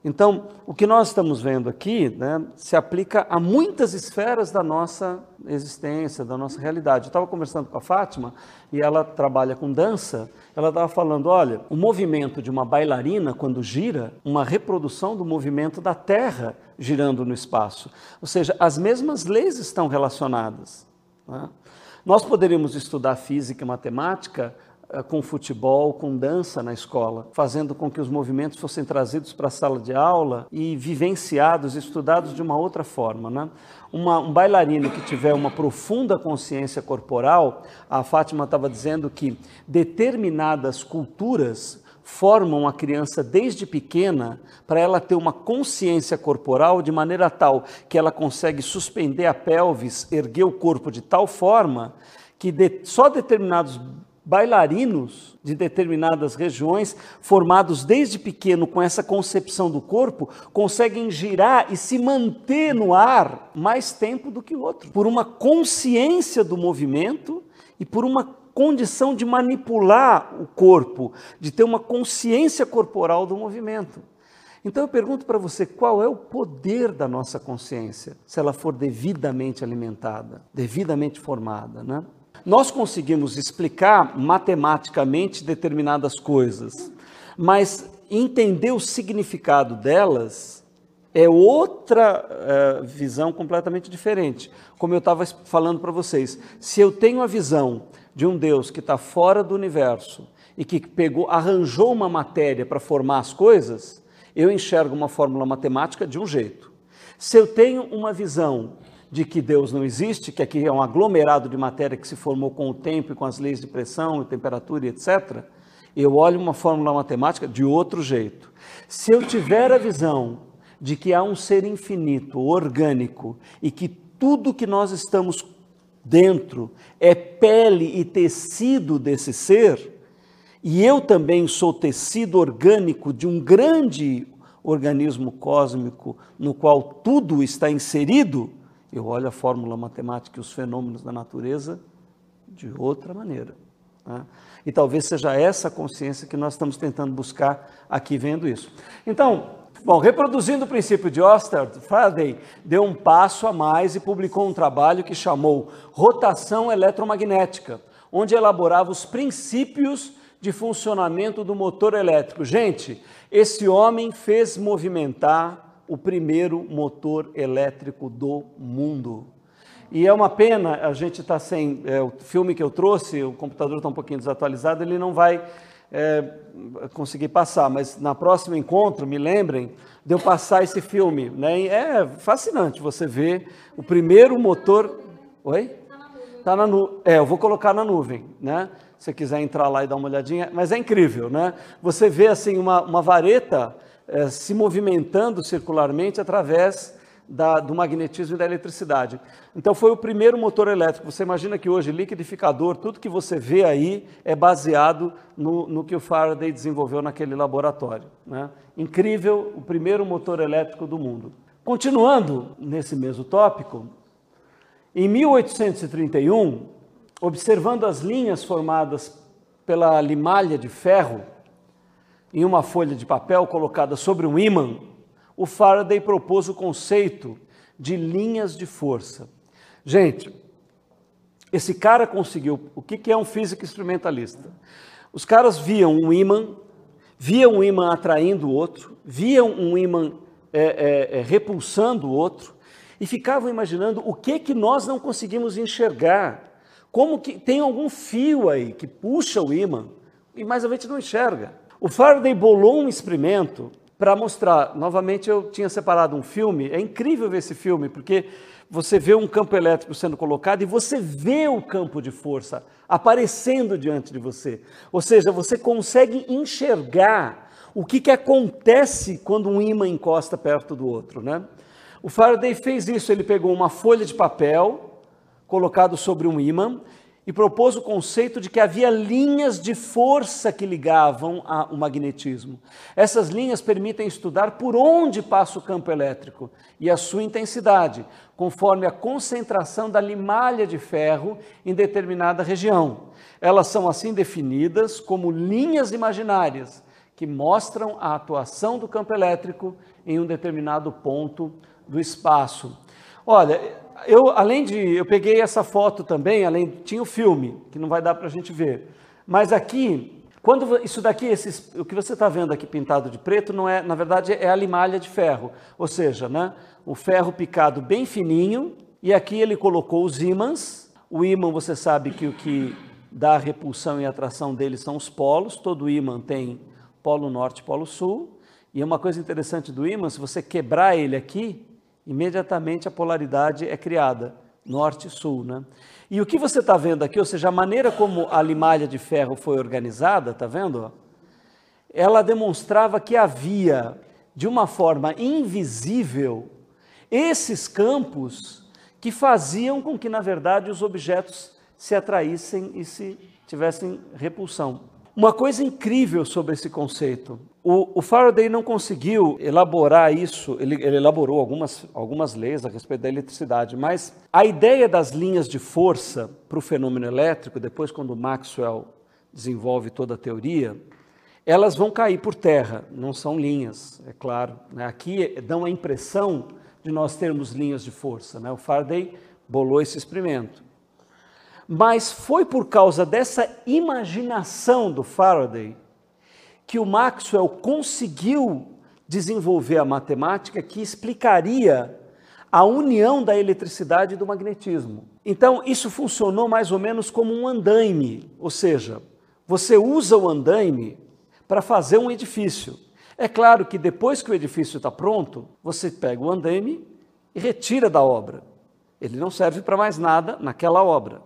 Então, o que nós estamos vendo aqui né, se aplica a muitas esferas da nossa existência, da nossa realidade. Eu estava conversando com a Fátima e ela trabalha com dança. Ela estava falando: olha, o movimento de uma bailarina, quando gira, uma reprodução do movimento da Terra girando no espaço. Ou seja, as mesmas leis estão relacionadas. Né? Nós poderíamos estudar física e matemática com futebol, com dança na escola, fazendo com que os movimentos fossem trazidos para a sala de aula e vivenciados, estudados de uma outra forma. Né? Uma, um bailarino que tiver uma profunda consciência corporal, a Fátima estava dizendo que determinadas culturas formam a criança desde pequena para ela ter uma consciência corporal de maneira tal que ela consegue suspender a pelvis, erguer o corpo de tal forma que de, só determinados bailarinos de determinadas regiões, formados desde pequeno com essa concepção do corpo, conseguem girar e se manter no ar mais tempo do que o outro, por uma consciência do movimento e por uma condição de manipular o corpo, de ter uma consciência corporal do movimento. Então eu pergunto para você, qual é o poder da nossa consciência, se ela for devidamente alimentada, devidamente formada, né? Nós conseguimos explicar matematicamente determinadas coisas, mas entender o significado delas é outra uh, visão completamente diferente. Como eu estava falando para vocês, se eu tenho a visão de um Deus que está fora do universo e que pegou, arranjou uma matéria para formar as coisas, eu enxergo uma fórmula matemática de um jeito. Se eu tenho uma visão de que Deus não existe, que aqui é um aglomerado de matéria que se formou com o tempo e com as leis de pressão, temperatura e etc., eu olho uma fórmula matemática de outro jeito. Se eu tiver a visão de que há um ser infinito, orgânico, e que tudo que nós estamos dentro é pele e tecido desse ser, e eu também sou tecido orgânico de um grande organismo cósmico no qual tudo está inserido, eu olho a fórmula matemática e os fenômenos da natureza de outra maneira. Né? E talvez seja essa consciência que nós estamos tentando buscar aqui vendo isso. Então, bom, reproduzindo o princípio de Oster, Faraday deu um passo a mais e publicou um trabalho que chamou Rotação Eletromagnética, onde elaborava os princípios de funcionamento do motor elétrico. Gente, esse homem fez movimentar o primeiro motor elétrico do mundo. E é uma pena, a gente está sem. É, o filme que eu trouxe, o computador está um pouquinho desatualizado, ele não vai é, conseguir passar, mas na próximo encontro, me lembrem de eu passar esse filme. Né? É fascinante você ver o primeiro motor. Oi? Está na nuvem. É, eu vou colocar na nuvem, né? Se você quiser entrar lá e dar uma olhadinha, mas é incrível, né? Você vê assim uma, uma vareta é, se movimentando circularmente através da, do magnetismo e da eletricidade. Então foi o primeiro motor elétrico. Você imagina que hoje liquidificador, tudo que você vê aí é baseado no, no que o Faraday desenvolveu naquele laboratório. Né? Incrível, o primeiro motor elétrico do mundo. Continuando nesse mesmo tópico, em 1831, observando as linhas formadas pela limalha de ferro, em uma folha de papel colocada sobre um ímã, o Faraday propôs o conceito de linhas de força. Gente, esse cara conseguiu. O que é um físico instrumentalista? Os caras viam um ímã, viam um ímã atraindo o outro, viam um ímã é, é, é, repulsando o outro e ficavam imaginando o que que nós não conseguimos enxergar. Como que tem algum fio aí que puxa o ímã e mais a gente não enxerga. O Faraday bolou um experimento para mostrar. Novamente, eu tinha separado um filme. É incrível ver esse filme, porque você vê um campo elétrico sendo colocado e você vê o campo de força aparecendo diante de você. Ou seja, você consegue enxergar o que, que acontece quando um ímã encosta perto do outro. Né? O Faraday fez isso, ele pegou uma folha de papel colocado sobre um ímã e propôs o conceito de que havia linhas de força que ligavam o magnetismo. Essas linhas permitem estudar por onde passa o campo elétrico e a sua intensidade, conforme a concentração da limalha de ferro em determinada região. Elas são assim definidas como linhas imaginárias que mostram a atuação do campo elétrico em um determinado ponto do espaço. Olha, eu, além de, eu peguei essa foto também, além, tinha o filme, que não vai dar para a gente ver. Mas aqui, quando isso daqui, esses, o que você está vendo aqui pintado de preto, não é, na verdade, é a limalha de ferro. Ou seja, né, o ferro picado bem fininho, e aqui ele colocou os ímãs. O ímã, você sabe que o que dá a repulsão e atração dele são os polos. Todo ímã tem polo norte polo sul. E uma coisa interessante do ímã, se você quebrar ele aqui, imediatamente a polaridade é criada, norte e sul. Né? E o que você está vendo aqui, ou seja, a maneira como a limalha de ferro foi organizada, está vendo? ela demonstrava que havia, de uma forma invisível, esses campos que faziam com que, na verdade, os objetos se atraíssem e se tivessem repulsão. Uma coisa incrível sobre esse conceito. O, o Faraday não conseguiu elaborar isso, ele, ele, elaborou algumas, algumas leis a respeito da eletricidade, mas a ideia das linhas de força para o fenômeno elétrico, depois, quando Maxwell desenvolve toda a teoria, elas vão cair por terra, não são linhas, é claro. Né? Aqui dão a impressão de nós termos linhas de força. Né? O Faraday bolou esse experimento. Mas foi por causa dessa imaginação do Faraday que o Maxwell conseguiu desenvolver a matemática que explicaria a união da eletricidade e do magnetismo. Então, isso funcionou mais ou menos como um andaime, ou seja, você usa o andaime para fazer um edifício. É claro que depois que o edifício está pronto, você pega o andaime e retira da obra. Ele não serve para mais nada naquela obra.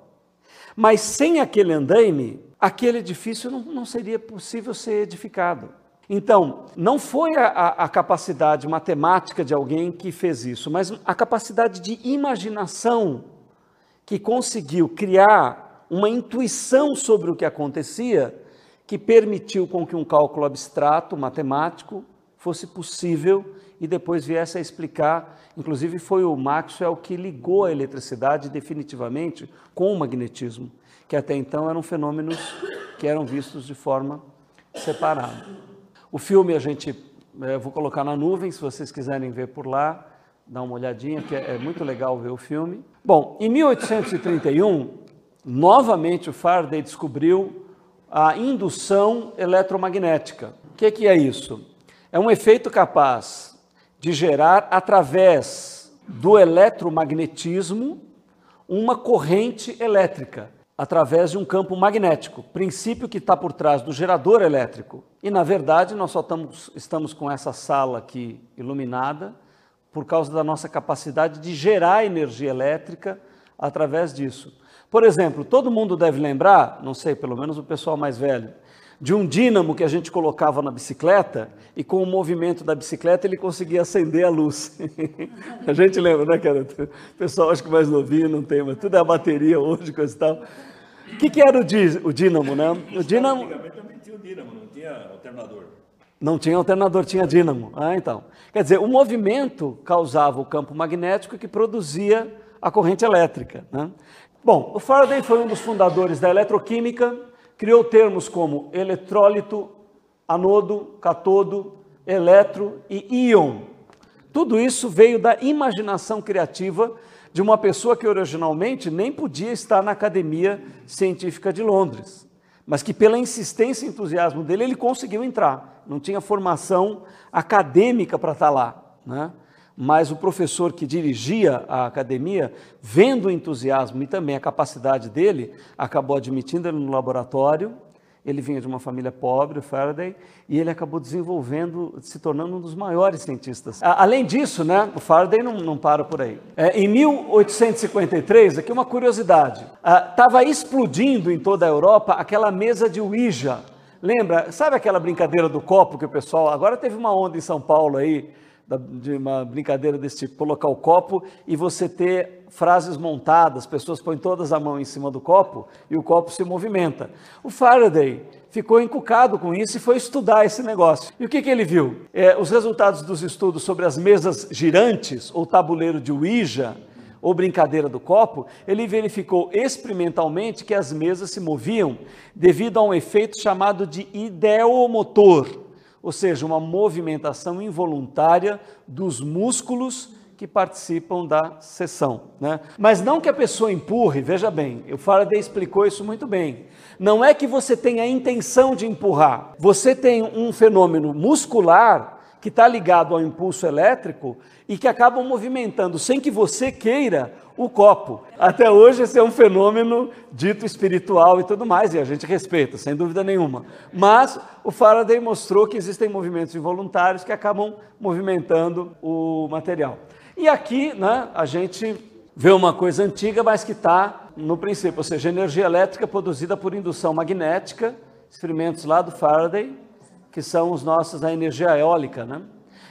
Mas sem aquele andaime, aquele edifício não, não seria possível ser edificado. Então, não foi a, a, capacidade matemática de alguém que fez isso, mas a capacidade de imaginação que conseguiu criar uma intuição sobre o que acontecia que permitiu com que um cálculo abstrato, matemático, fosse possível e depois viesse a explicar. Inclusive, foi o Maxwell que ligou a eletricidade definitivamente com o magnetismo, que até então eram fenômenos que eram vistos de forma separada. O filme a gente, é, vou colocar na nuvem, se vocês quiserem ver por lá, dá uma olhadinha, que é, é muito legal ver o filme. Bom, em 1831, novamente o Faraday descobriu a indução eletromagnética. O que, que é isso? É um efeito capaz de gerar, através do eletromagnetismo, uma corrente elétrica, através de um campo magnético, princípio que está por trás do gerador elétrico. E, na verdade, nós só estamos, estamos com essa sala aqui iluminada por causa da nossa capacidade de gerar energia elétrica através disso. Por exemplo, todo mundo deve lembrar, não sei, pelo menos o pessoal mais velho, de um dínamo que a gente colocava na bicicleta e com o movimento da bicicleta ele conseguia acender a luz. [laughs] a gente lembra, né, cara? O pessoal acho que mais novinho não tem, mas tudo é a bateria hoje, coisa e tal. O que, que era o, dí o dínamo, né? O dínamo...
Antigamente também tinha o dínamo, não tinha alternador.
Não tinha alternador, tinha dínamo. Ah, então. Quer dizer, o movimento causava o campo magnético que produzia a corrente elétrica. Né? Bom, o Faraday foi um dos fundadores da eletroquímica, criou termos como eletrólito, anodo, catodo, eletro e íon. Tudo isso veio da imaginação criativa de uma pessoa que originalmente nem podia estar na Academia Científica de Londres, mas que pela insistência e entusiasmo dele ele conseguiu entrar. Não tinha formação acadêmica para estar lá, né? Mas o professor que dirigia a academia, vendo o entusiasmo e também a capacidade dele, acabou admitindo ele no laboratório. Ele vinha de uma família pobre, Faraday, e ele acabou desenvolvendo, se tornando um dos maiores cientistas. Além disso, né, o Faraday não, não para por aí. É, em 1853, aqui uma curiosidade, estava explodindo em toda a Europa aquela mesa de Ouija. Lembra? Sabe aquela brincadeira do copo que o pessoal. Agora teve uma onda em São Paulo aí, de uma brincadeira desse tipo, colocar o copo e você ter frases montadas, pessoas põem todas a mão em cima do copo e o copo se movimenta. O Faraday ficou encucado com isso e foi estudar esse negócio. E o que, que ele viu? É, os resultados dos estudos sobre as mesas girantes ou tabuleiro de Ouija, ou brincadeira do copo, ele verificou experimentalmente que as mesas se moviam devido a um efeito chamado de ideomotor ou seja, uma movimentação involuntária dos músculos que participam da sessão. Né? Mas não que a pessoa empurre, veja bem, o Faraday explicou isso muito bem. Não é que você tenha a intenção de empurrar, você tem um fenômeno muscular que está ligado ao impulso elétrico e que acaba movimentando, sem que você queira, o copo. Até hoje esse é um fenômeno dito espiritual e tudo mais, e a gente respeita, sem dúvida nenhuma. Mas o Faraday mostrou que existem movimentos involuntários que acabam movimentando o material. E aqui né, a gente vê uma coisa antiga, mas que está no princípio, ou seja, energia elétrica produzida por indução magnética, experimentos lá do Faraday, que são os nossos a energia eólica, né?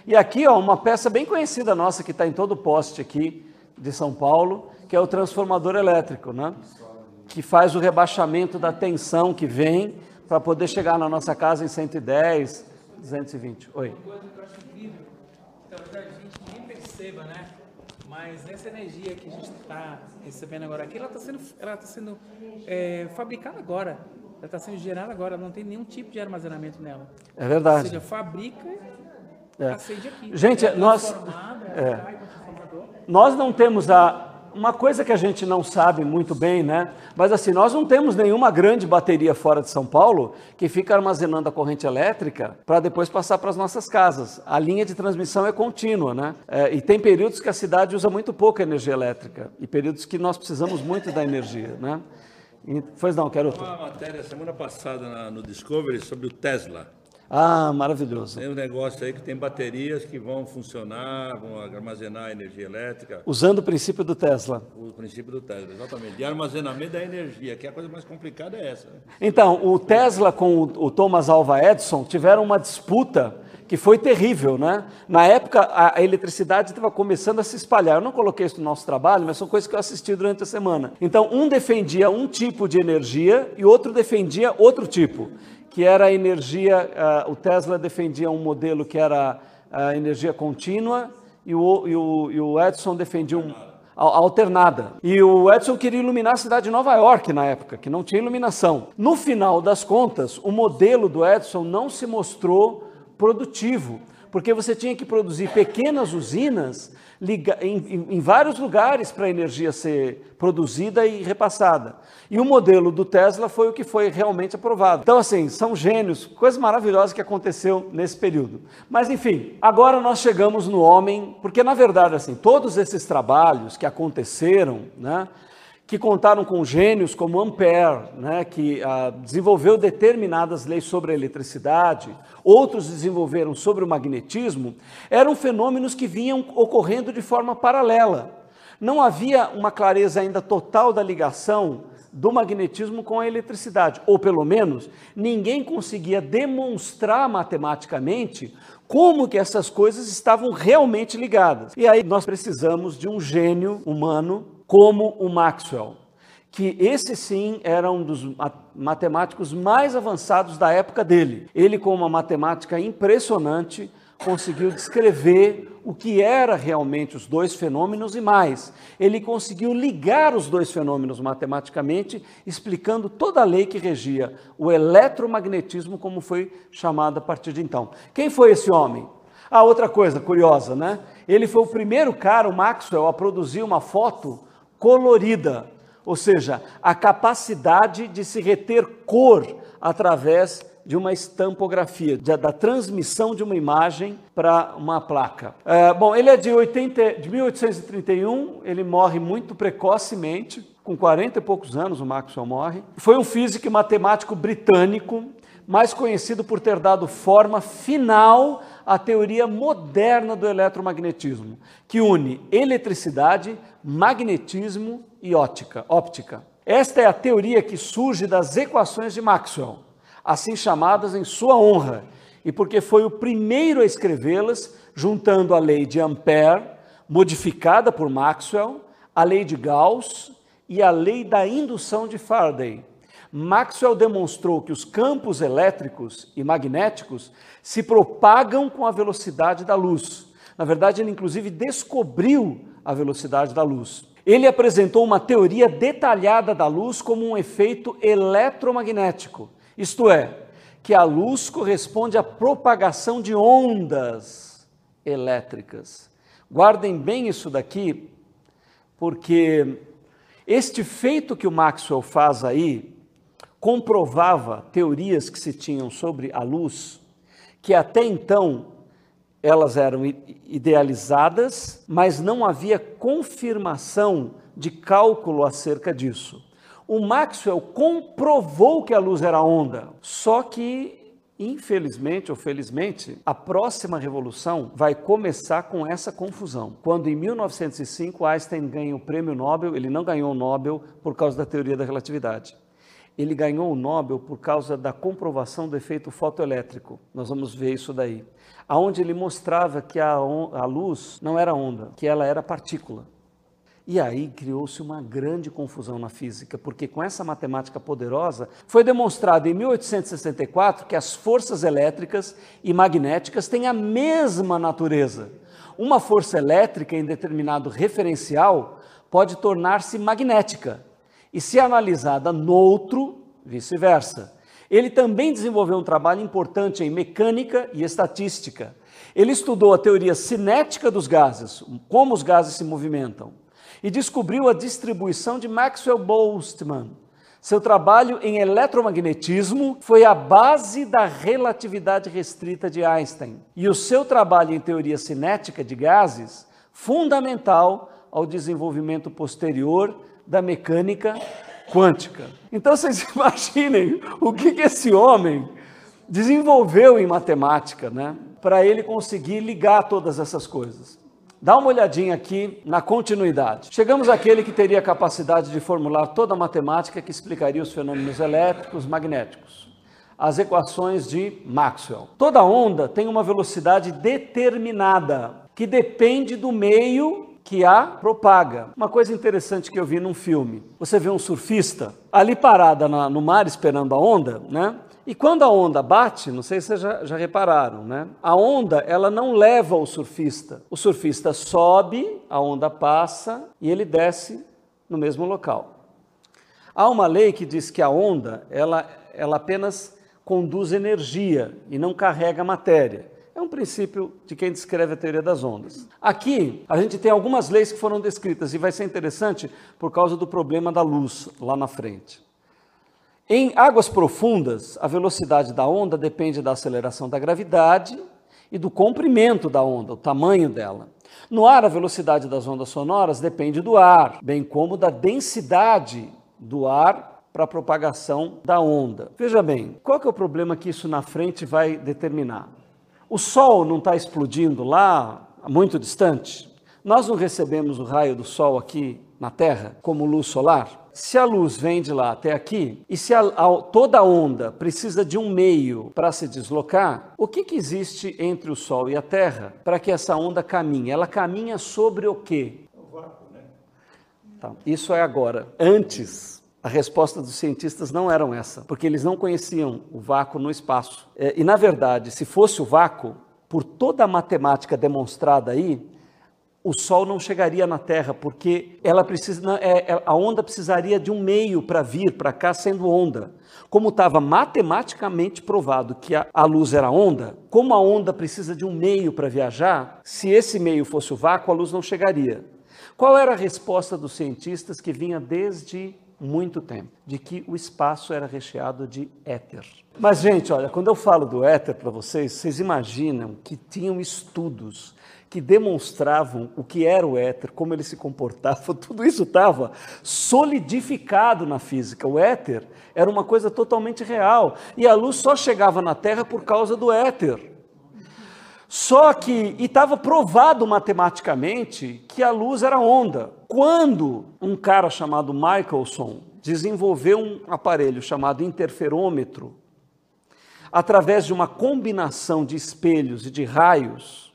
E aqui, ó, uma peça bem conhecida nossa que está em todo o poste aqui de São Paulo, que é o transformador elétrico, né? Que faz o rebaixamento da tensão que vem para poder chegar na nossa casa em 110, 220. Oi.
Uma coisa que eu acho incrível, talvez a gente nem perceba, né? Mas essa energia que a gente está recebendo agora aqui, ela está sendo, ela tá sendo é, fabricada agora. Ela está sendo gerada agora, não tem nenhum tipo de armazenamento nela.
É verdade.
Ou seja, fabrica e
É.
acende aqui.
Gente,
é
nós- é.
vai para o transformador.
Nós não temos a uma coisa que a gente não sabe muito bem, né? Mas assim, nós não temos nenhuma grande bateria fora de São Paulo que fica armazenando a corrente elétrica para depois passar para as nossas casas. A linha de transmissão é contínua, né? É, e tem períodos que a cidade usa muito pouca energia elétrica e períodos que nós precisamos muito da energia, né? E, pois não, quero outro.
Uma matéria semana passada na- no Discovery sobre o Tesla.
Ah, maravilhoso.
Tem um negócio aí que tem baterias que vão funcionar, vão armazenar energia elétrica.
Usando o princípio do Tesla.
O princípio do Tesla, exatamente. De armazenamento da energia, que a coisa mais complicada é essa. né?
Então, o Tesla com o, Thomas Alva Edison tiveram uma disputa que foi terrível, né? Na época, a, a eletricidade estava começando a se espalhar. Eu não coloquei isso no nosso trabalho, mas são coisas que eu assisti durante a semana. Então, um defendia um tipo de energia e outro defendia outro tipo, que era a energia. ah, o Tesla defendia um modelo que era a energia contínua e o, e o, e o Edison defendia um, alternada. E o Edison queria iluminar a cidade de Nova York na época, que não tinha iluminação. No final das contas, o modelo do Edison não se mostrou produtivo, porque você tinha que produzir pequenas usinas em, em- em vários lugares para a energia ser produzida e repassada. E o modelo do Tesla foi o que foi realmente aprovado. Então, assim, são gênios, coisa maravilhosa que aconteceu nesse período. Mas, enfim, agora nós chegamos no homem, porque na verdade, assim, todos esses trabalhos que aconteceram, né? Que contaram com gênios como Ampère, né, que ah, desenvolveu determinadas leis sobre a eletricidade, outros desenvolveram sobre o magnetismo, eram fenômenos que vinham ocorrendo de forma paralela. Não havia uma clareza ainda total da ligação do magnetismo com a eletricidade, ou pelo menos ninguém conseguia demonstrar matematicamente como que essas coisas estavam realmente ligadas. E aí nós precisamos de um gênio humano como o Maxwell, que esse sim era um dos ma- matemáticos mais avançados da época dele. Ele, com uma matemática impressionante, conseguiu descrever o que era realmente os dois fenômenos e mais. Ele conseguiu ligar os dois fenômenos matematicamente, explicando toda a lei que regia o eletromagnetismo, como foi chamado a partir de então. Quem foi esse homem? Ah, outra coisa curiosa, né? Ele foi o primeiro cara, o Maxwell, a produzir uma foto colorida, ou seja, a capacidade de se reter cor através de uma estampografia, de- da transmissão de uma imagem para uma placa. É, bom, ele é de, 80, de 1831, ele morre muito precocemente, com 40 e poucos anos o Maxwell morre. Foi um físico e matemático britânico, mais conhecido por ter dado forma final à teoria moderna do eletromagnetismo, que une eletricidade, magnetismo e ótica, óptica. Esta é a teoria que surge das equações de Maxwell, assim chamadas em sua honra, e porque foi o primeiro a escrevê-las, juntando a lei de Ampère, modificada por Maxwell, a lei de Gauss e a lei da indução de Faraday. Maxwell demonstrou que os campos elétricos e magnéticos se propagam com a velocidade da luz. Na verdade, ele inclusive descobriu a velocidade da luz. Ele apresentou uma teoria detalhada da luz como um efeito eletromagnético, isto é, que a luz corresponde à propagação de ondas elétricas. Guardem bem isso daqui, porque este feito que o Maxwell faz aí comprovava teorias que se tinham sobre a luz, que até então elas eram idealizadas, mas não havia confirmação de cálculo acerca disso. O Maxwell comprovou que a luz era onda, só que Infelizmente ou felizmente, a próxima revolução vai começar com essa confusão. Quando em 1905 Einstein ganha o prêmio Nobel, ele não ganhou o Nobel por causa da teoria da relatividade. Ele ganhou o Nobel por causa da comprovação do efeito fotoelétrico. Nós vamos ver isso daí. Aonde ele mostrava que a, a luz não era onda, que ela era partícula. E aí criou-se uma grande confusão na física, porque com essa matemática poderosa foi demonstrado em 1864 que as forças elétricas e magnéticas têm a mesma natureza. Uma força elétrica em determinado referencial pode tornar-se magnética e, se analisada noutro, vice-versa. Ele também desenvolveu um trabalho importante em mecânica e estatística. Ele estudou a teoria cinética dos gases, como os gases se movimentam e descobriu a distribuição de Maxwell-Boltzmann. Seu trabalho em eletromagnetismo foi a base da relatividade restrita de Einstein. E o seu trabalho em teoria cinética de gases, fundamental ao desenvolvimento posterior da mecânica quântica. Então vocês [laughs] imaginem o que, que esse homem desenvolveu em matemática, né? Para ele conseguir ligar todas essas coisas. Dá uma olhadinha aqui na continuidade. Chegamos àquele que teria a capacidade de formular toda a matemática que explicaria os fenômenos elétricos, magnéticos. As equações de Maxwell. Toda onda tem uma velocidade determinada, que depende do meio que a propaga. Uma coisa interessante que eu vi num filme: você vê um surfista ali parada no mar esperando a onda, né? E quando a onda bate, não sei se vocês já, já, repararam, né? A onda, ela não leva o surfista. O surfista sobe, a onda passa e ele desce no mesmo local. Há uma lei que diz que a onda, ela, ela apenas conduz energia e não carrega matéria. É um princípio de quem descreve a teoria das ondas. Aqui, a gente tem algumas leis que foram descritas e vai ser interessante por causa do problema da luz lá na frente. Em águas profundas, a velocidade da onda depende da aceleração da gravidade e do comprimento da onda, o tamanho dela. No ar, a velocidade das ondas sonoras depende do ar, bem como da densidade do ar para a propagação da onda. Veja bem, qual que é o problema que isso na frente vai determinar? O Sol não está explodindo lá, muito distante? Nós não recebemos o raio do Sol aqui na Terra como luz solar? se a luz vem de lá até aqui e se a, a, toda onda precisa de um meio para se deslocar, o que, que existe entre o Sol e a Terra para que essa onda caminhe? Ela caminha sobre o quê? O vácuo, né? Tá, isso é agora. Antes, a resposta dos cientistas não era essa, porque eles não conheciam o vácuo no espaço. É, e, na verdade, se fosse o vácuo, por toda a matemática demonstrada aí, o Sol não chegaria na Terra, porque ela precisa, é, é, a onda precisaria de um meio para vir para cá sendo onda. Como estava matematicamente provado que a, a, luz era onda, como a onda precisa de um meio para viajar, se esse meio fosse o vácuo, a luz não chegaria. Qual era a resposta dos cientistas que vinha desde muito tempo? De que o espaço era recheado de éter. Mas, gente, olha, quando eu falo do éter para vocês, vocês imaginam que tinham estudos que demonstravam o que era o éter, como ele se comportava, [laughs] tudo isso estava solidificado na física. O éter era uma coisa totalmente real e a luz só chegava na Terra por causa do éter. Só que, e estava provado matematicamente que a luz era onda. Quando um cara chamado Michelson desenvolveu um aparelho chamado interferômetro, através de uma combinação de espelhos e de raios,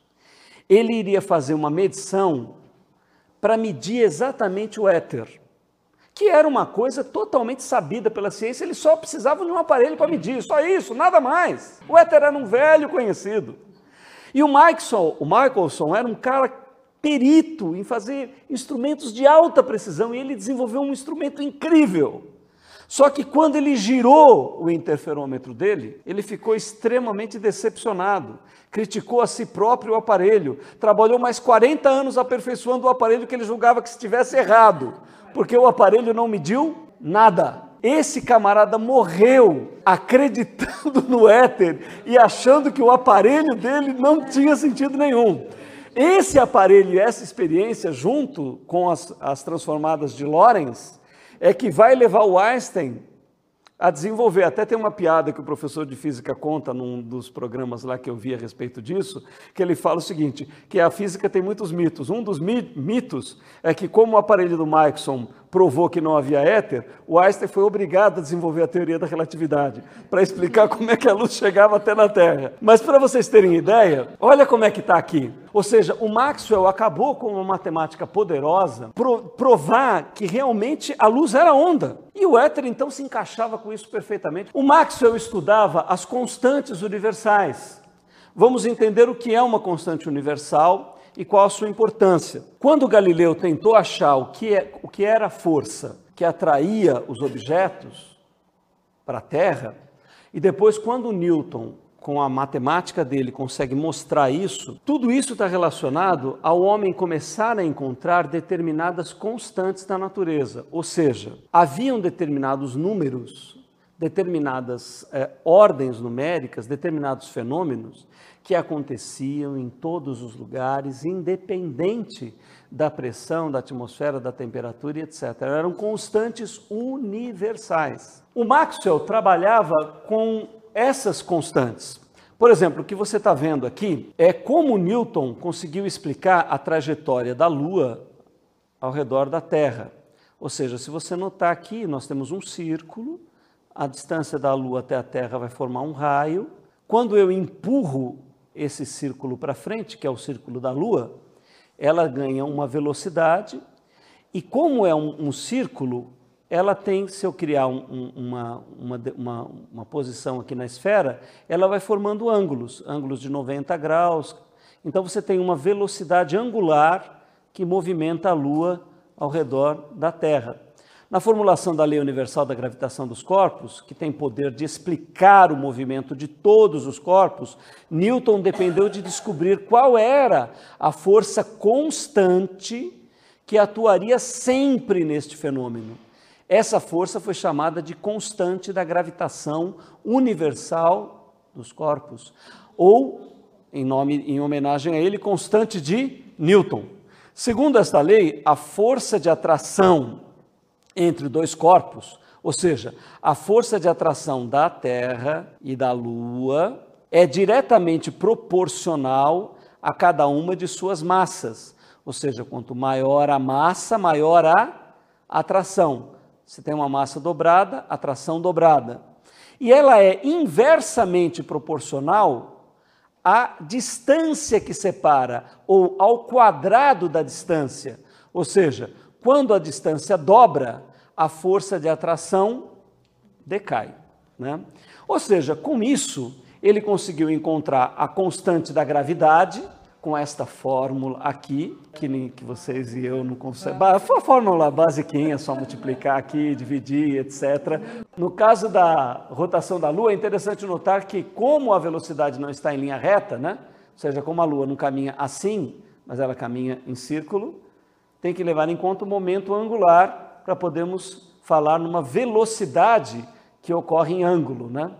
ele iria fazer uma medição para medir exatamente o éter, que era uma coisa totalmente sabida pela ciência, ele só precisava de um aparelho para medir, só isso, nada mais. O éter era um velho conhecido. E o Michelson, o Michelson era um cara perito em fazer instrumentos de alta precisão e ele desenvolveu um instrumento incrível. Só que quando ele girou o interferômetro dele, ele ficou extremamente decepcionado, criticou a si próprio o aparelho, trabalhou mais 40 anos aperfeiçoando o aparelho que ele julgava que estivesse errado, porque o aparelho não mediu nada. Esse camarada morreu acreditando no éter e achando que o aparelho dele não tinha sentido nenhum. Esse aparelho e essa experiência, junto com as, as transformadas de Lorentz, é que vai levar o Einstein a desenvolver. Até tem uma piada que o professor de física conta num dos programas lá que eu vi a respeito disso, que ele fala o seguinte, que a física tem muitos mitos. Um dos mitos é que como o aparelho do Michelson provou que não havia éter, o Einstein foi obrigado a desenvolver a teoria da relatividade para explicar [laughs] como é que a luz chegava até na Terra. Mas para vocês terem ideia, olha como é que está aqui. Ou seja, o Maxwell acabou com uma matemática poderosa pro, provar que realmente a luz era onda. E o éter então se encaixava com isso perfeitamente. O Maxwell estudava as constantes universais. Vamos entender o que é uma constante universal e qual a sua importância. Quando Galileu tentou achar o que, é, o que era a força que atraía os objetos para a Terra, e depois, quando Newton, com a matemática dele, consegue mostrar isso, tudo isso está relacionado ao homem começar a encontrar determinadas constantes da natureza. Ou seja, haviam determinados números, determinadas eh, ordens numéricas, determinados fenômenos que aconteciam em todos os lugares, independente da pressão, da atmosfera, da temperatura etc. Eram constantes universais. O Maxwell trabalhava com essas constantes. Por exemplo, o que você está vendo aqui é como Newton conseguiu explicar a trajetória da Lua ao redor da Terra. Ou seja, se você notar aqui, nós temos um círculo, a distância da Lua até a Terra vai formar um raio. Quando eu empurro esse círculo para frente, que é o círculo da Lua, ela ganha uma velocidade, e como é um, um círculo, ela tem, se eu criar um, uma, uma, uma, uma, posição aqui na esfera, ela vai formando ângulos, ângulos de 90 graus. Então você tem uma velocidade angular que movimenta a Lua ao redor da Terra. Na formulação da lei universal da gravitação dos corpos, que tem poder de explicar o movimento de todos os corpos, Newton dependeu de descobrir qual era a força constante que atuaria sempre neste fenômeno. Essa força foi chamada de constante da gravitação universal dos corpos, ou, em, nome, em homenagem a ele, constante de Newton. Segundo esta lei, a força de atração entre dois corpos, ou seja, a força de atração da Terra e da Lua é diretamente proporcional a cada uma de suas massas. Ou seja, quanto maior a massa, maior a atração. Se tem uma massa dobrada, atração dobrada. E ela é inversamente proporcional à distância que separa, ou ao quadrado da distância. Ou seja, quando a distância dobra, a força de atração decai. Né? Ou seja, com isso, ele conseguiu encontrar a constante da gravidade, com esta fórmula aqui, que, que vocês e eu não conseguem. Foi a fórmula basiquinha, só multiplicar aqui, dividir, etc. No caso da rotação da Lua, é interessante notar que, como a velocidade não está em linha reta, né? ou seja, como a Lua não caminha assim, mas ela caminha em círculo, tem que levar em conta o momento angular para podermos falar numa velocidade que ocorre em ângulo, né?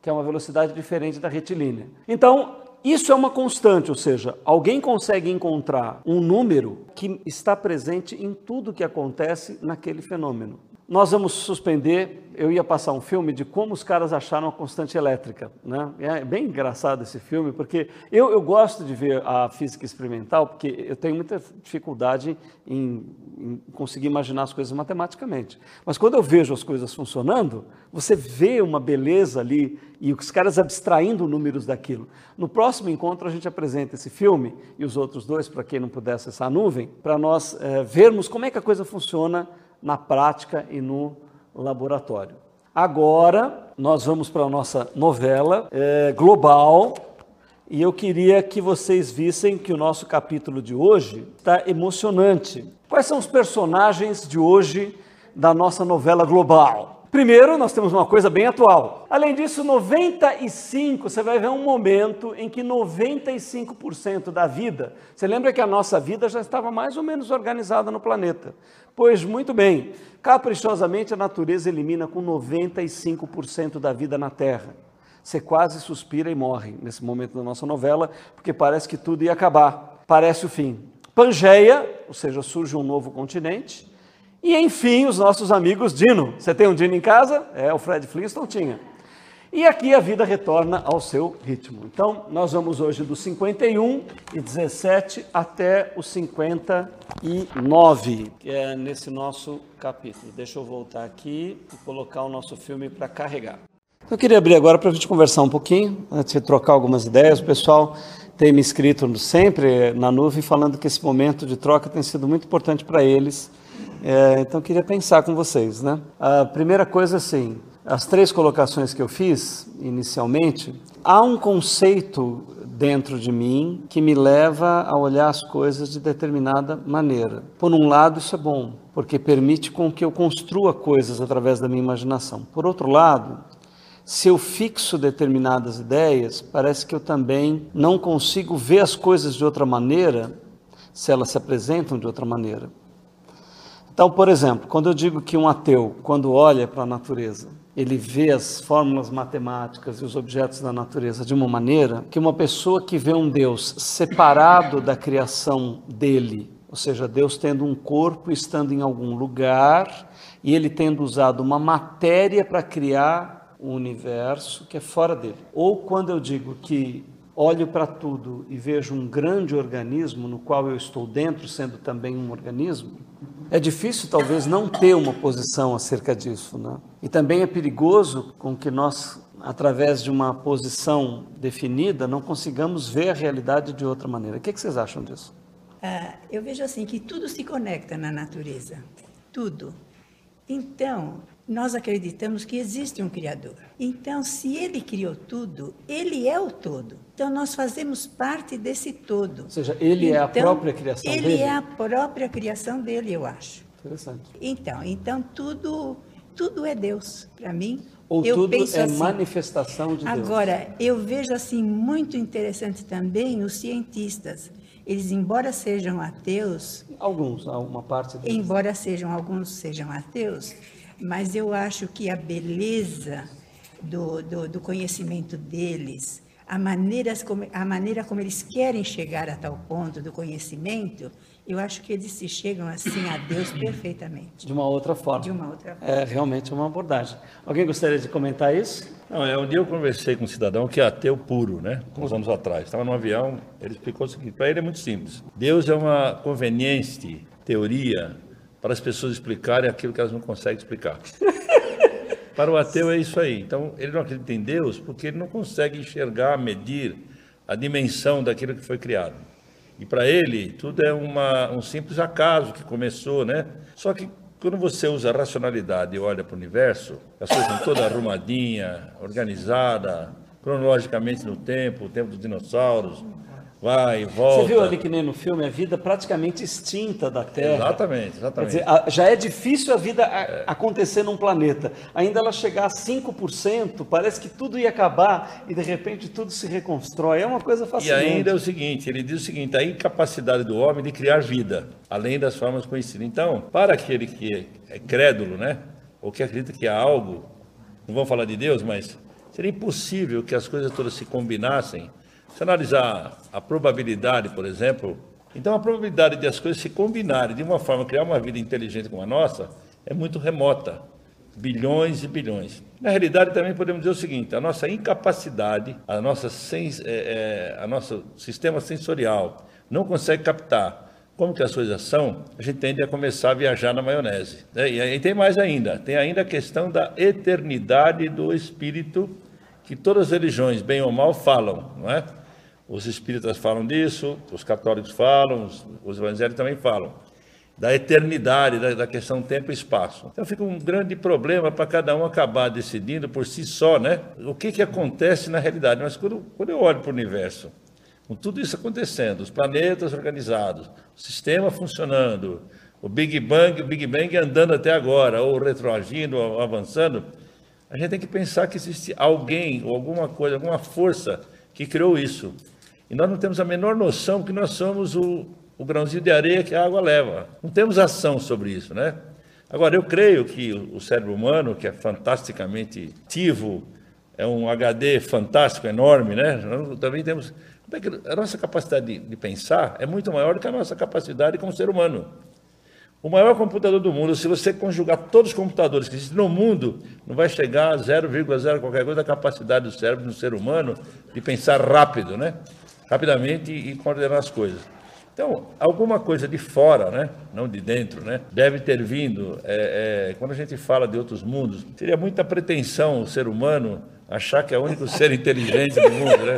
que é uma velocidade diferente da retilínea. Então, isso é uma constante, ou seja, alguém consegue encontrar um número que está presente em tudo que acontece naquele fenômeno. Nós vamos suspender. Eu ia passar um filme de como os caras acharam a constante elétrica. Né? É bem engraçado esse filme, porque eu, eu gosto de ver a física experimental, porque eu tenho muita dificuldade em, em conseguir imaginar as coisas matematicamente. Mas quando eu vejo as coisas funcionando, você vê uma beleza ali e os caras abstraindo números daquilo. No próximo encontro, a gente apresenta esse filme e os outros dois, para quem não puder acessar a nuvem, para nós é, vermos como é que a coisa funciona na prática e no laboratório. Agora, nós vamos para a nossa novela é, global e eu queria que vocês vissem que o nosso capítulo de hoje está emocionante. Quais são os personagens de hoje da nossa novela global? Primeiro, nós temos uma coisa bem atual. Além disso, 95, você vai ver um momento em que 95% da vida, você lembra que a nossa vida já estava mais ou menos organizada no planeta. Pois muito bem, caprichosamente a natureza elimina com 95% da vida na Terra. Você quase suspira e morre nesse momento da nossa novela, porque parece que tudo ia acabar, parece o fim. Pangeia, ou seja, surge um novo continente, e enfim, os nossos amigos Dino. Você tem um Dino em casa? É, o Fred Flintstone tinha. E aqui a vida retorna ao seu ritmo. Então, nós vamos hoje do 51 e 17 até o 59, que é nesse nosso capítulo. Deixa eu voltar aqui e colocar o nosso filme para carregar. Eu queria abrir agora para a gente conversar um pouquinho, antes de trocar algumas ideias. O pessoal tem me escrito sempre na nuvem falando que esse momento de troca tem sido muito importante para eles. É, então, eu queria pensar com vocês. Né? A primeira coisa, assim, as três colocações que eu fiz inicialmente, há um conceito dentro de mim que me leva a olhar as coisas de determinada maneira. Por um lado, isso é bom, porque permite com que eu construa coisas através da minha imaginação. Por outro lado, se eu fixo determinadas ideias, parece que eu também não consigo ver as coisas de outra maneira se elas se apresentam de outra maneira. Então, por exemplo, quando eu digo que um ateu, quando olha para a natureza, ele vê as fórmulas matemáticas e os objetos da natureza de uma maneira que uma pessoa que vê um Deus separado da criação dele, ou seja, Deus tendo um corpo estando em algum lugar e ele tendo usado uma matéria para criar o um universo que é fora dele. Ou quando eu digo que olho para tudo e vejo um grande organismo no qual eu estou dentro, sendo também um organismo, é difícil talvez não ter uma posição acerca disso, né? E também é perigoso com que nós, através de uma posição definida, não consigamos ver a realidade de outra maneira. O que, é que vocês acham disso?
Ah, eu vejo assim que tudo se conecta na natureza, tudo. Então, nós acreditamos que existe um Criador. Então, se Ele criou tudo, Ele é o todo. Então, nós fazemos parte desse todo.
Ou seja, Ele
então,
é a então, própria criação
ele
dele?
Ele é a própria criação dele, eu acho.
Interessante.
Então, então tudo, tudo é Deus para mim.
Ou
eu
tudo
penso
é
assim,
manifestação de
agora,
Deus?
Agora, eu vejo assim muito interessante também os cientistas. Eles, embora sejam ateus,
alguns, uma parte deles.
Embora sejam alguns sejam ateus, mas eu acho que a beleza do, do, do conhecimento deles, a, maneiras como, a maneira como eles querem chegar a tal ponto do conhecimento, eu acho que eles se chegam assim a Deus perfeitamente.
De uma outra forma.
De uma outra forma.
É realmente uma abordagem. Alguém gostaria de comentar isso?
Não, é, um dia eu conversei com um cidadão que é ateu puro, né? Uns anos atrás. Estava no avião, ele explicou o seguinte: para ele é muito simples. Deus é uma conveniente teoria para as pessoas explicarem aquilo que elas não conseguem explicar. [laughs] para o ateu é isso aí. Então, ele não acredita em Deus porque ele não consegue enxergar, medir a dimensão daquilo que foi criado. E para ele, tudo é uma, um simples acaso que começou, né? Só que quando você usa a racionalidade e olha para o universo, as coisas estão toda arrumadinha, organizada, cronologicamente no tempo, o tempo dos dinossauros, vai e volta.
Você viu ali que nem no filme a vida praticamente extinta da Terra.
Exatamente, exatamente.
Quer dizer, já é difícil a vida é. acontecer num planeta. Ainda ela chegar a 5%, parece que tudo ia acabar e de repente tudo se reconstrói. É uma coisa fascinante.
E ainda é o seguinte, ele diz o seguinte, a incapacidade do homem de criar vida, além das formas conhecidas. Então, para aquele que é crédulo, né, ou que acredita que há algo, não vamos falar de Deus, mas seria impossível que as coisas todas se combinassem se analisar a probabilidade, por exemplo, então a probabilidade de as coisas se combinarem de uma forma criar uma vida inteligente como a nossa é muito remota. Bilhões e bilhões. Na realidade, também podemos dizer o seguinte: a nossa incapacidade, a nossa, sens, é, é, a nosso sistema sensorial não consegue captar como que as coisas são, a gente tende a começar a viajar na maionese. Né? E aí tem mais ainda, tem ainda a questão da eternidade do espírito, que todas as religiões, bem ou mal, falam, não é? Os espíritas falam disso, os católicos falam, os, os evangélicos também falam. Da eternidade, da, da, questão tempo e espaço. Então fica um grande problema para cada um acabar decidindo por si só, né? O que, que acontece na realidade. Mas quando, quando eu olho para o universo, com tudo isso acontecendo, os planetas organizados, o sistema funcionando, o Big Bang, o Big Bang andando até agora, ou retroagindo, ou avançando, a gente tem que pensar que existe alguém ou alguma coisa, alguma força que criou isso. E nós não temos a menor noção que nós somos o, o grãozinho de areia que a água leva. Não temos ação sobre isso, né? Agora, eu creio que o cérebro humano, que é fantasticamente ativo, é um HD fantástico, enorme, né? Nós também temos. A nossa capacidade de, de pensar é muito maior do que a nossa capacidade como ser humano. O maior computador do mundo, se você conjugar todos os computadores que existem no mundo, não vai chegar a 0,0 qualquer coisa da capacidade do cérebro do ser humano de pensar rápido, né? Rapidamente e coordenar as coisas. Então, alguma coisa de fora, né? não de dentro, né? deve ter vindo. É, é, quando a gente fala de outros mundos, seria muita pretensão o ser humano achar que é o único ser inteligente do mundo. Né?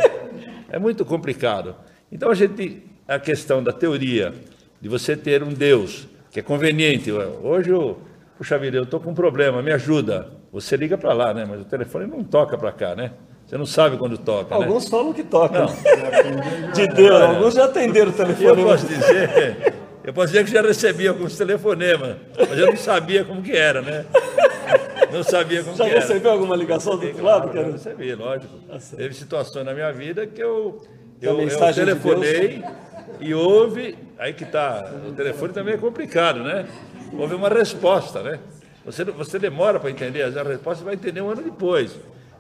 É muito complicado. Então, a gente, a questão da teoria de você ter um Deus que é conveniente. Hoje eu, puxa vida, eu estou com um problema, me ajuda. Você liga para lá, né? Mas o telefone não toca para cá, né? Você não sabe quando toca.
Né? Alguns
né?
falam que toca. [laughs] De Deus, alguns já atenderam o telefone.
Eu posso dizer, eu posso dizer que já recebi alguns telefonemas, mas eu não sabia como que era, né? Não sabia como
já
que era.
Já recebeu alguma ligação do outro lado?
Claro, já recebi, lógico. Ah, Teve situações na minha vida que eu, eu, eu telefonei de e houve, aí que está, o telefone também é complicado, né? Houve uma resposta, né? Você, você demora para entender a resposta, você vai entender um ano depois.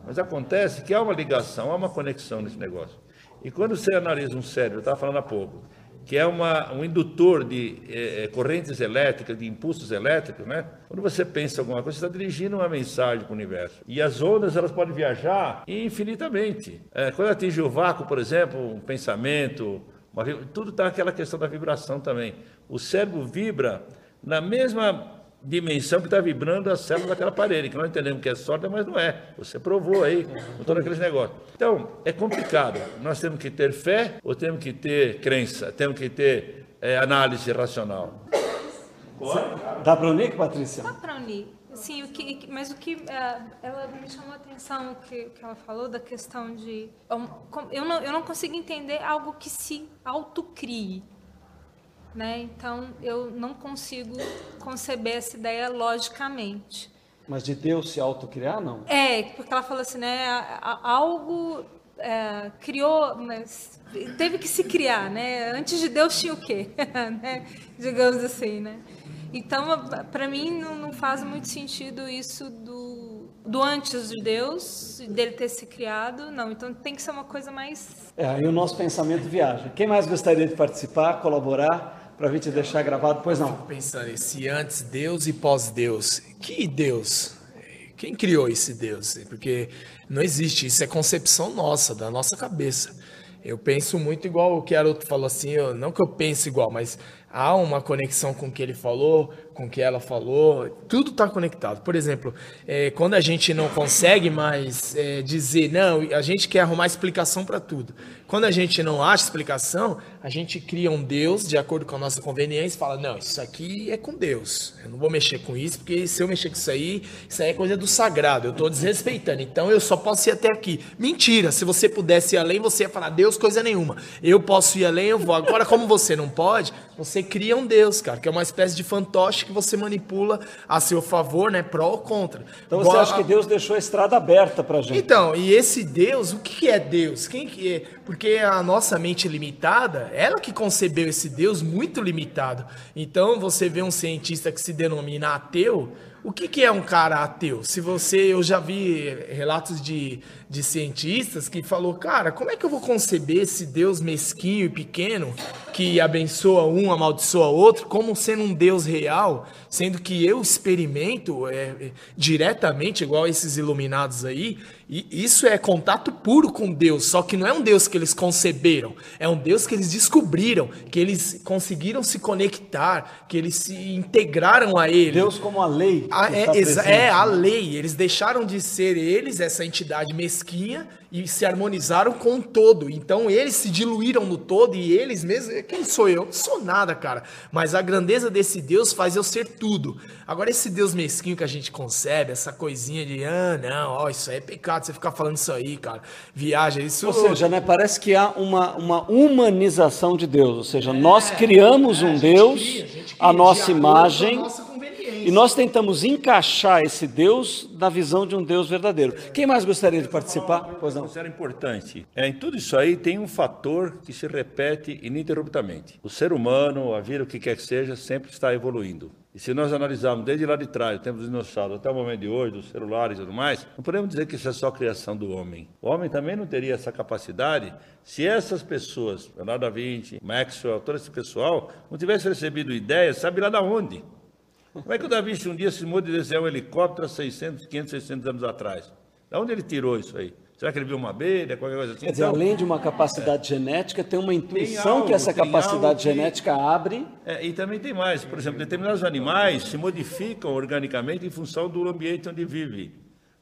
Mas acontece que há uma ligação, há uma conexão nesse negócio. E quando você analisa um cérebro, eu estava falando há pouco, que é uma, um indutor de é, correntes elétricas, de impulsos elétricos, né? Quando você pensa alguma coisa, você está dirigindo uma mensagem para o universo. E as ondas, elas podem viajar infinitamente. É, quando atinge o vácuo, por exemplo, um pensamento, uma, tudo está aquela questão da vibração também. O cérebro vibra na mesma dimensão que está vibrando a célula daquela parede, que nós entendemos que é sólida, mas não é. Você provou aí, com todos aqueles negócios. Então, é complicado. Nós temos que ter fé ou temos que ter crença? Temos que ter é, análise racional.
Dá para unir, Patrícia?
Dá para unir. Sim, o que, mas o que uh, ela me chamou a atenção, o que, que ela falou da questão de... Eu não, eu não consigo entender algo que se autocrie. Né? Então, eu não consigo conceber essa ideia logicamente.
Mas de Deus se autocriar, não?
É, porque ela falou assim, né? Algo é, criou, mas teve que se criar, né? Antes de Deus tinha o quê? [laughs] né? Digamos assim, né? Então, para mim, não, não, faz muito sentido isso do, do antes de Deus, dele ter se criado, não. Então, tem que ser uma coisa mais...
É, aí o nosso pensamento viaja. Quem mais gostaria de participar, colaborar? Para a gente deixar gravado, pois não.
Fico pensando esse antes Deus e pós-Deus. Que Deus? Quem criou esse Deus? Porque não existe, isso é concepção nossa, da nossa cabeça. Eu penso muito igual o que Aroto falou assim, eu, não que eu pense igual, mas há uma conexão com o que ele falou, com que ela falou, tudo está conectado. Por exemplo, é, quando a gente não consegue mais é, dizer, não, a gente quer arrumar explicação para tudo. Quando a gente não acha explicação, a gente cria um Deus de acordo com a nossa conveniência e fala: não, isso aqui é com Deus. Eu não vou mexer com isso, porque se eu mexer com isso aí, isso aí é coisa do sagrado. Eu estou desrespeitando. Então eu só posso ir até aqui. Mentira! Se você pudesse ir além, você ia falar: Deus, coisa nenhuma. Eu posso ir além, eu vou. Agora, como você não pode, você cria um Deus, cara, que é uma espécie de fantoche que você manipula a seu favor, né? Pró ou contra.
Então você acha que Deus deixou a estrada aberta para gente?
Então, e esse Deus, o que é Deus? Quem que é? Porque a nossa mente limitada, ela que concebeu esse Deus muito limitado. Então, você vê um cientista que se denomina ateu, o que, que é um cara ateu? Se você, eu já vi relatos de, de cientistas que falou, cara, como é que eu vou conceber esse Deus mesquinho e pequeno que abençoa um, amaldiçoa outro, como sendo um Deus real, sendo que eu experimento é, é, diretamente, igual esses iluminados aí, e isso é contato puro com Deus, só que não é um Deus que eles conceberam, é um Deus que eles descobriram, que eles conseguiram se conectar, que eles se integraram a Ele.
Deus como a lei.
A, é, é, a lei. Eles deixaram de ser eles, essa entidade mesquinha, e se harmonizaram com o todo. Então eles se diluíram no todo e eles mesmos. Quem sou eu? Sou nada, cara. Mas a grandeza desse Deus faz eu ser tudo. Agora, esse Deus mesquinho que a gente concebe, essa coisinha de, ah, não, ó, isso aí é pecado você ficar falando isso aí, cara. Viaja, isso.
Ou seja, né, parece que há uma, uma humanização de Deus. Ou seja, é, nós criamos um Deus, cria, a, a nossa imagem. E nós tentamos encaixar esse Deus na visão de um Deus verdadeiro. Quem mais gostaria de participar?
Pois não. Isso era importante. É, em tudo isso aí tem um fator que se repete ininterruptamente. O ser humano, a vida, o que quer que seja, sempre está evoluindo. E se nós analisarmos desde lá de trás, o tempo dos dinossauros até o momento de hoje, dos celulares e tudo mais, não podemos dizer que isso é só criação do homem. O homem também não teria essa capacidade se essas pessoas, Leonardo da Vinci, Maxwell, todo esse pessoal, não tivessem recebido ideias, sabe lá da onde? Como é que o Davi um dia se de desenhar um helicóptero há 600, 500, 600 anos atrás? De onde ele tirou isso aí? Será que ele viu uma abelha, qualquer coisa assim?
Quer dizer,
então,
além de uma capacidade é, genética, tem uma intuição
algo,
que essa capacidade que, genética abre.
É, e também tem mais. Por exemplo, determinados animais se modificam organicamente em função do ambiente onde vive.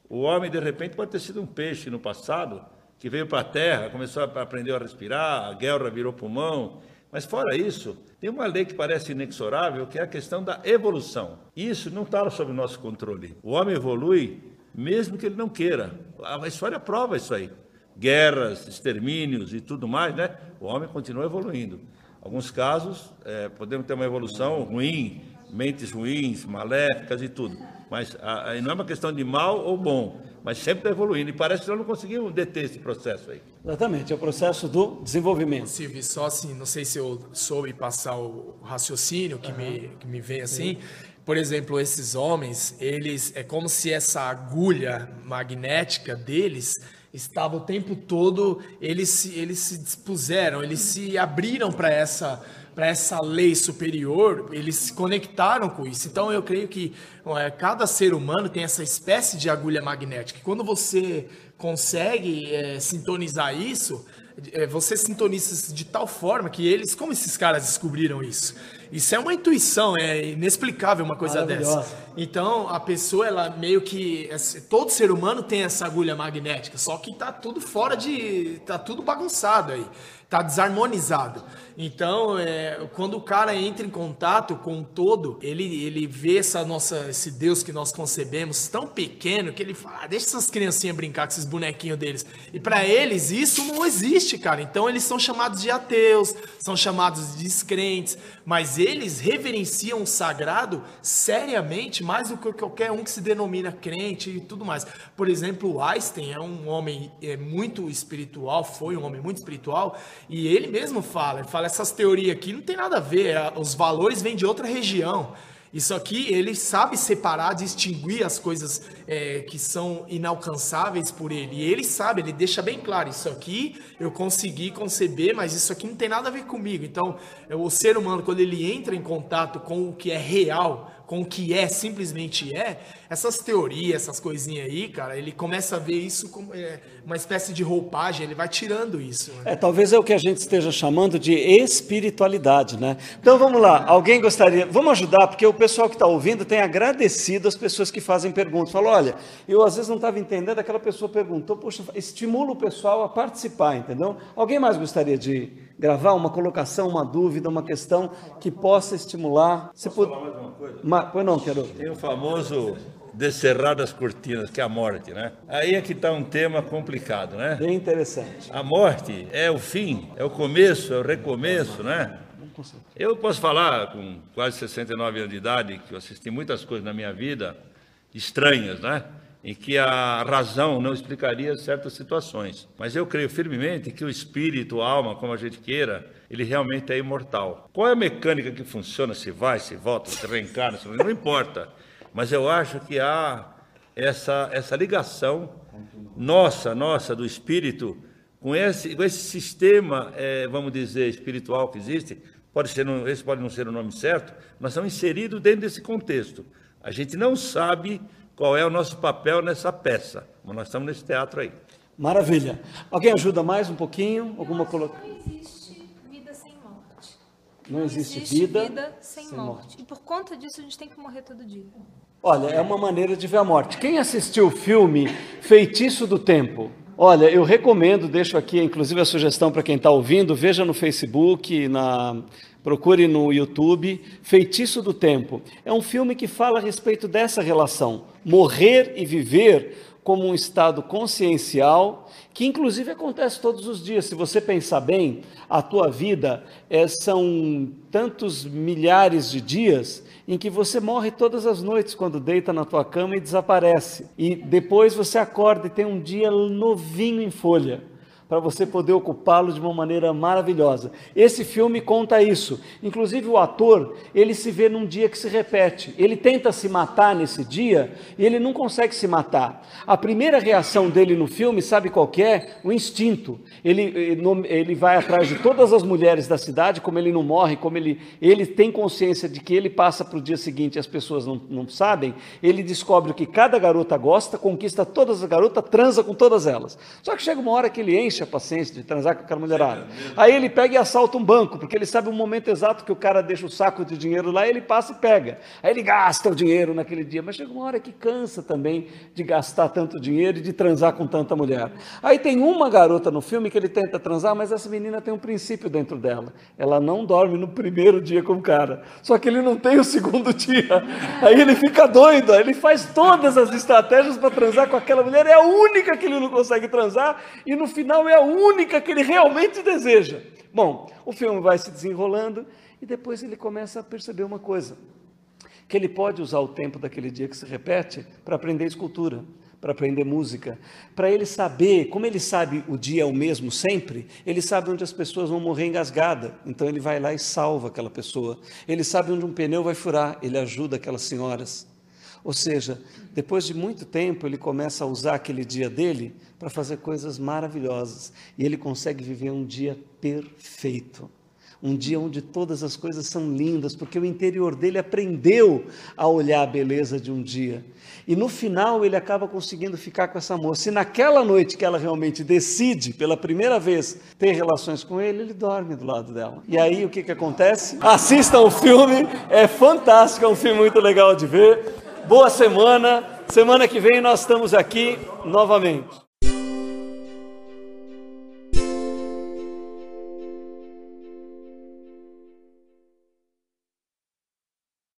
O homem, de repente, pode ter sido um peixe no passado, que veio para a terra, começou a aprender a respirar, a guerra virou pulmão. Mas fora isso, tem uma lei que parece inexorável, que é a questão da evolução. Isso não está sob nosso controle. O homem evolui mesmo que ele não queira. A história prova isso aí. Guerras, extermínios e tudo mais, né? O homem continua evoluindo. Alguns casos, é, podemos ter uma evolução ruim, mentes ruins, maléficas e tudo. Mas a, a, não é uma questão de mal ou bom, mas sempre está evoluindo. E parece que nós não conseguimos deter esse processo aí.
Exatamente, é o processo do desenvolvimento.
Silvio, só assim, não sei se eu soube passar o raciocínio que, uhum. me, que me vem assim. Sim por exemplo, esses homens, eles é como se essa agulha magnética deles estava o tempo todo, eles se, eles se dispuseram, eles se abriram para essa para essa lei superior, eles se conectaram com isso. Então eu creio que é, cada ser humano tem essa espécie de agulha magnética. Quando você consegue é, sintonizar isso, é, você sintoniza de tal forma que eles, como esses caras descobriram isso? Isso é uma intuição, é inexplicável uma coisa dessa. Então, a pessoa, ela meio que. Todo ser humano tem essa agulha magnética, só que tá tudo fora de. tá tudo bagunçado aí está desarmonizado. Então, é, quando o cara entra em contato com o todo, ele, ele vê essa nossa, esse Deus que nós concebemos tão pequeno que ele fala: ah, deixa essas criancinhas brincar com esses bonequinhos deles. E para eles isso não existe, cara. Então eles são chamados de ateus, são chamados de descrentes, mas eles reverenciam o sagrado seriamente mais do que qualquer um que se denomina crente e tudo mais. Por exemplo, Einstein é um homem é, muito espiritual, foi um homem muito espiritual, e ele mesmo fala, ele fala, essas teorias aqui não tem nada a ver, é, os valores vêm de outra região. Isso aqui, ele sabe separar, distinguir as coisas é, que são inalcançáveis por ele. E ele sabe, ele deixa bem claro: isso aqui eu consegui conceber, mas isso aqui não tem nada a ver comigo. Então, o ser humano, quando ele entra em contato com o que é real, com o que é, simplesmente é, essas teorias, essas coisinhas aí, cara, ele começa a ver isso como é, uma espécie de roupagem, ele vai tirando isso.
Né? É, talvez é o que a gente esteja chamando de espiritualidade, né? Então vamos lá, alguém gostaria, vamos ajudar, porque o pessoal que está ouvindo tem agradecido as pessoas que fazem perguntas. Falou, olha, eu às vezes não estava entendendo, aquela pessoa perguntou, poxa, estimula o pessoal a participar, entendeu? Alguém mais gostaria de gravar uma colocação, uma dúvida, uma questão que possa estimular?
Posso Você falar mais uma coisa?
Ma... Pois não, quero.
Tem o famoso descerrar das cortinas, que é a morte, né? Aí é que está um tema complicado, né?
Bem interessante.
A morte é o fim, é o começo, é o recomeço, né? Eu posso falar com quase 69 anos de idade que eu assisti muitas coisas na minha vida estranhas, né? Em que a razão não explicaria certas situações. Mas eu creio firmemente que o espírito, a alma, como a gente queira, ele realmente é imortal. Qual é a mecânica que funciona? Se vai, se volta, se reencarna, se não importa. Mas eu acho que há essa, essa ligação nossa, nossa, do espírito, com esse, com esse sistema, é, vamos dizer, espiritual que existe, pode ser, esse pode não ser o nome certo, nós estamos inseridos dentro desse contexto. A gente não sabe qual é o nosso papel nessa peça, mas nós estamos nesse teatro aí.
Maravilha. Alguém ajuda mais um pouquinho? Alguma colocação?
Não existe vida sem morte.
Não, não existe, existe, vida,
vida sem, sem morte. morte. E por conta disso a gente tem que morrer todo dia.
Olha, é uma maneira de ver a morte. Quem assistiu o filme Feitiço do Tempo? Olha, eu recomendo, deixo aqui inclusive a sugestão para quem está ouvindo, veja no Facebook, na, procure no YouTube, Feitiço do Tempo. É um filme que fala a respeito dessa relação, morrer e viver como um estado consciencial, que inclusive acontece todos os dias. Se você pensar bem, a tua vida é, são tantos milhares de dias em que você morre todas as noites quando deita na tua cama e desaparece. E depois você acorda e tem um dia novinho em folha. Para você poder ocupá-lo de uma maneira maravilhosa. Esse filme conta isso. Inclusive o ator, ele se vê num dia que se repete. Ele tenta se matar nesse dia e ele não consegue se matar. A primeira reação dele no filme, sabe qual é? O instinto. Ele, ele vai atrás de todas as mulheres da cidade, como ele não morre, como ele, ele tem consciência de que ele passa para o dia seguinte e as pessoas não, não sabem, ele descobre o que cada garota gosta, conquista todas as garotas, transa com todas elas. Só que chega uma hora que ele enche a paciência de transar com aquela mulherada. Aí ele pega e assalta um banco, porque ele sabe o momento exato que o cara deixa o saco de dinheiro lá, ele passa e pega. Aí ele gasta o dinheiro naquele dia, mas chega uma hora que cansa também de gastar tanto dinheiro e de transar com tanta mulher. Aí tem uma garota no filme que ele tenta transar, mas essa menina tem um princípio dentro dela. Ela não dorme no primeiro dia com o cara. Só que ele não tem o segundo [laughs] dia. Aí ele fica doido, ele faz todas as estratégias para transar com aquela mulher, é a única que ele não consegue transar, e no final é a única que ele realmente deseja. Bom, o filme vai se desenrolando e depois ele começa a perceber uma coisa: que ele pode usar o tempo daquele dia que se repete para aprender escultura, para aprender música, para ele saber, como ele sabe o dia é o mesmo sempre, ele sabe onde as pessoas vão morrer engasgada, então ele vai lá e salva aquela pessoa. Ele sabe onde um pneu vai furar, ele ajuda aquelas senhoras. Ou seja, depois de muito tempo, ele começa a usar aquele dia dele para fazer coisas maravilhosas. E ele consegue viver um dia perfeito. Um dia onde todas as coisas são lindas, porque o interior dele aprendeu a olhar a beleza de um dia. E no final ele acaba conseguindo ficar com essa moça. E naquela noite que ela realmente decide, pela primeira vez, ter relações com ele, ele dorme do lado dela. E aí o que, que acontece? Assistam o filme, é fantástico, é um filme muito legal de ver boa semana. Semana que vem nós estamos aqui novamente.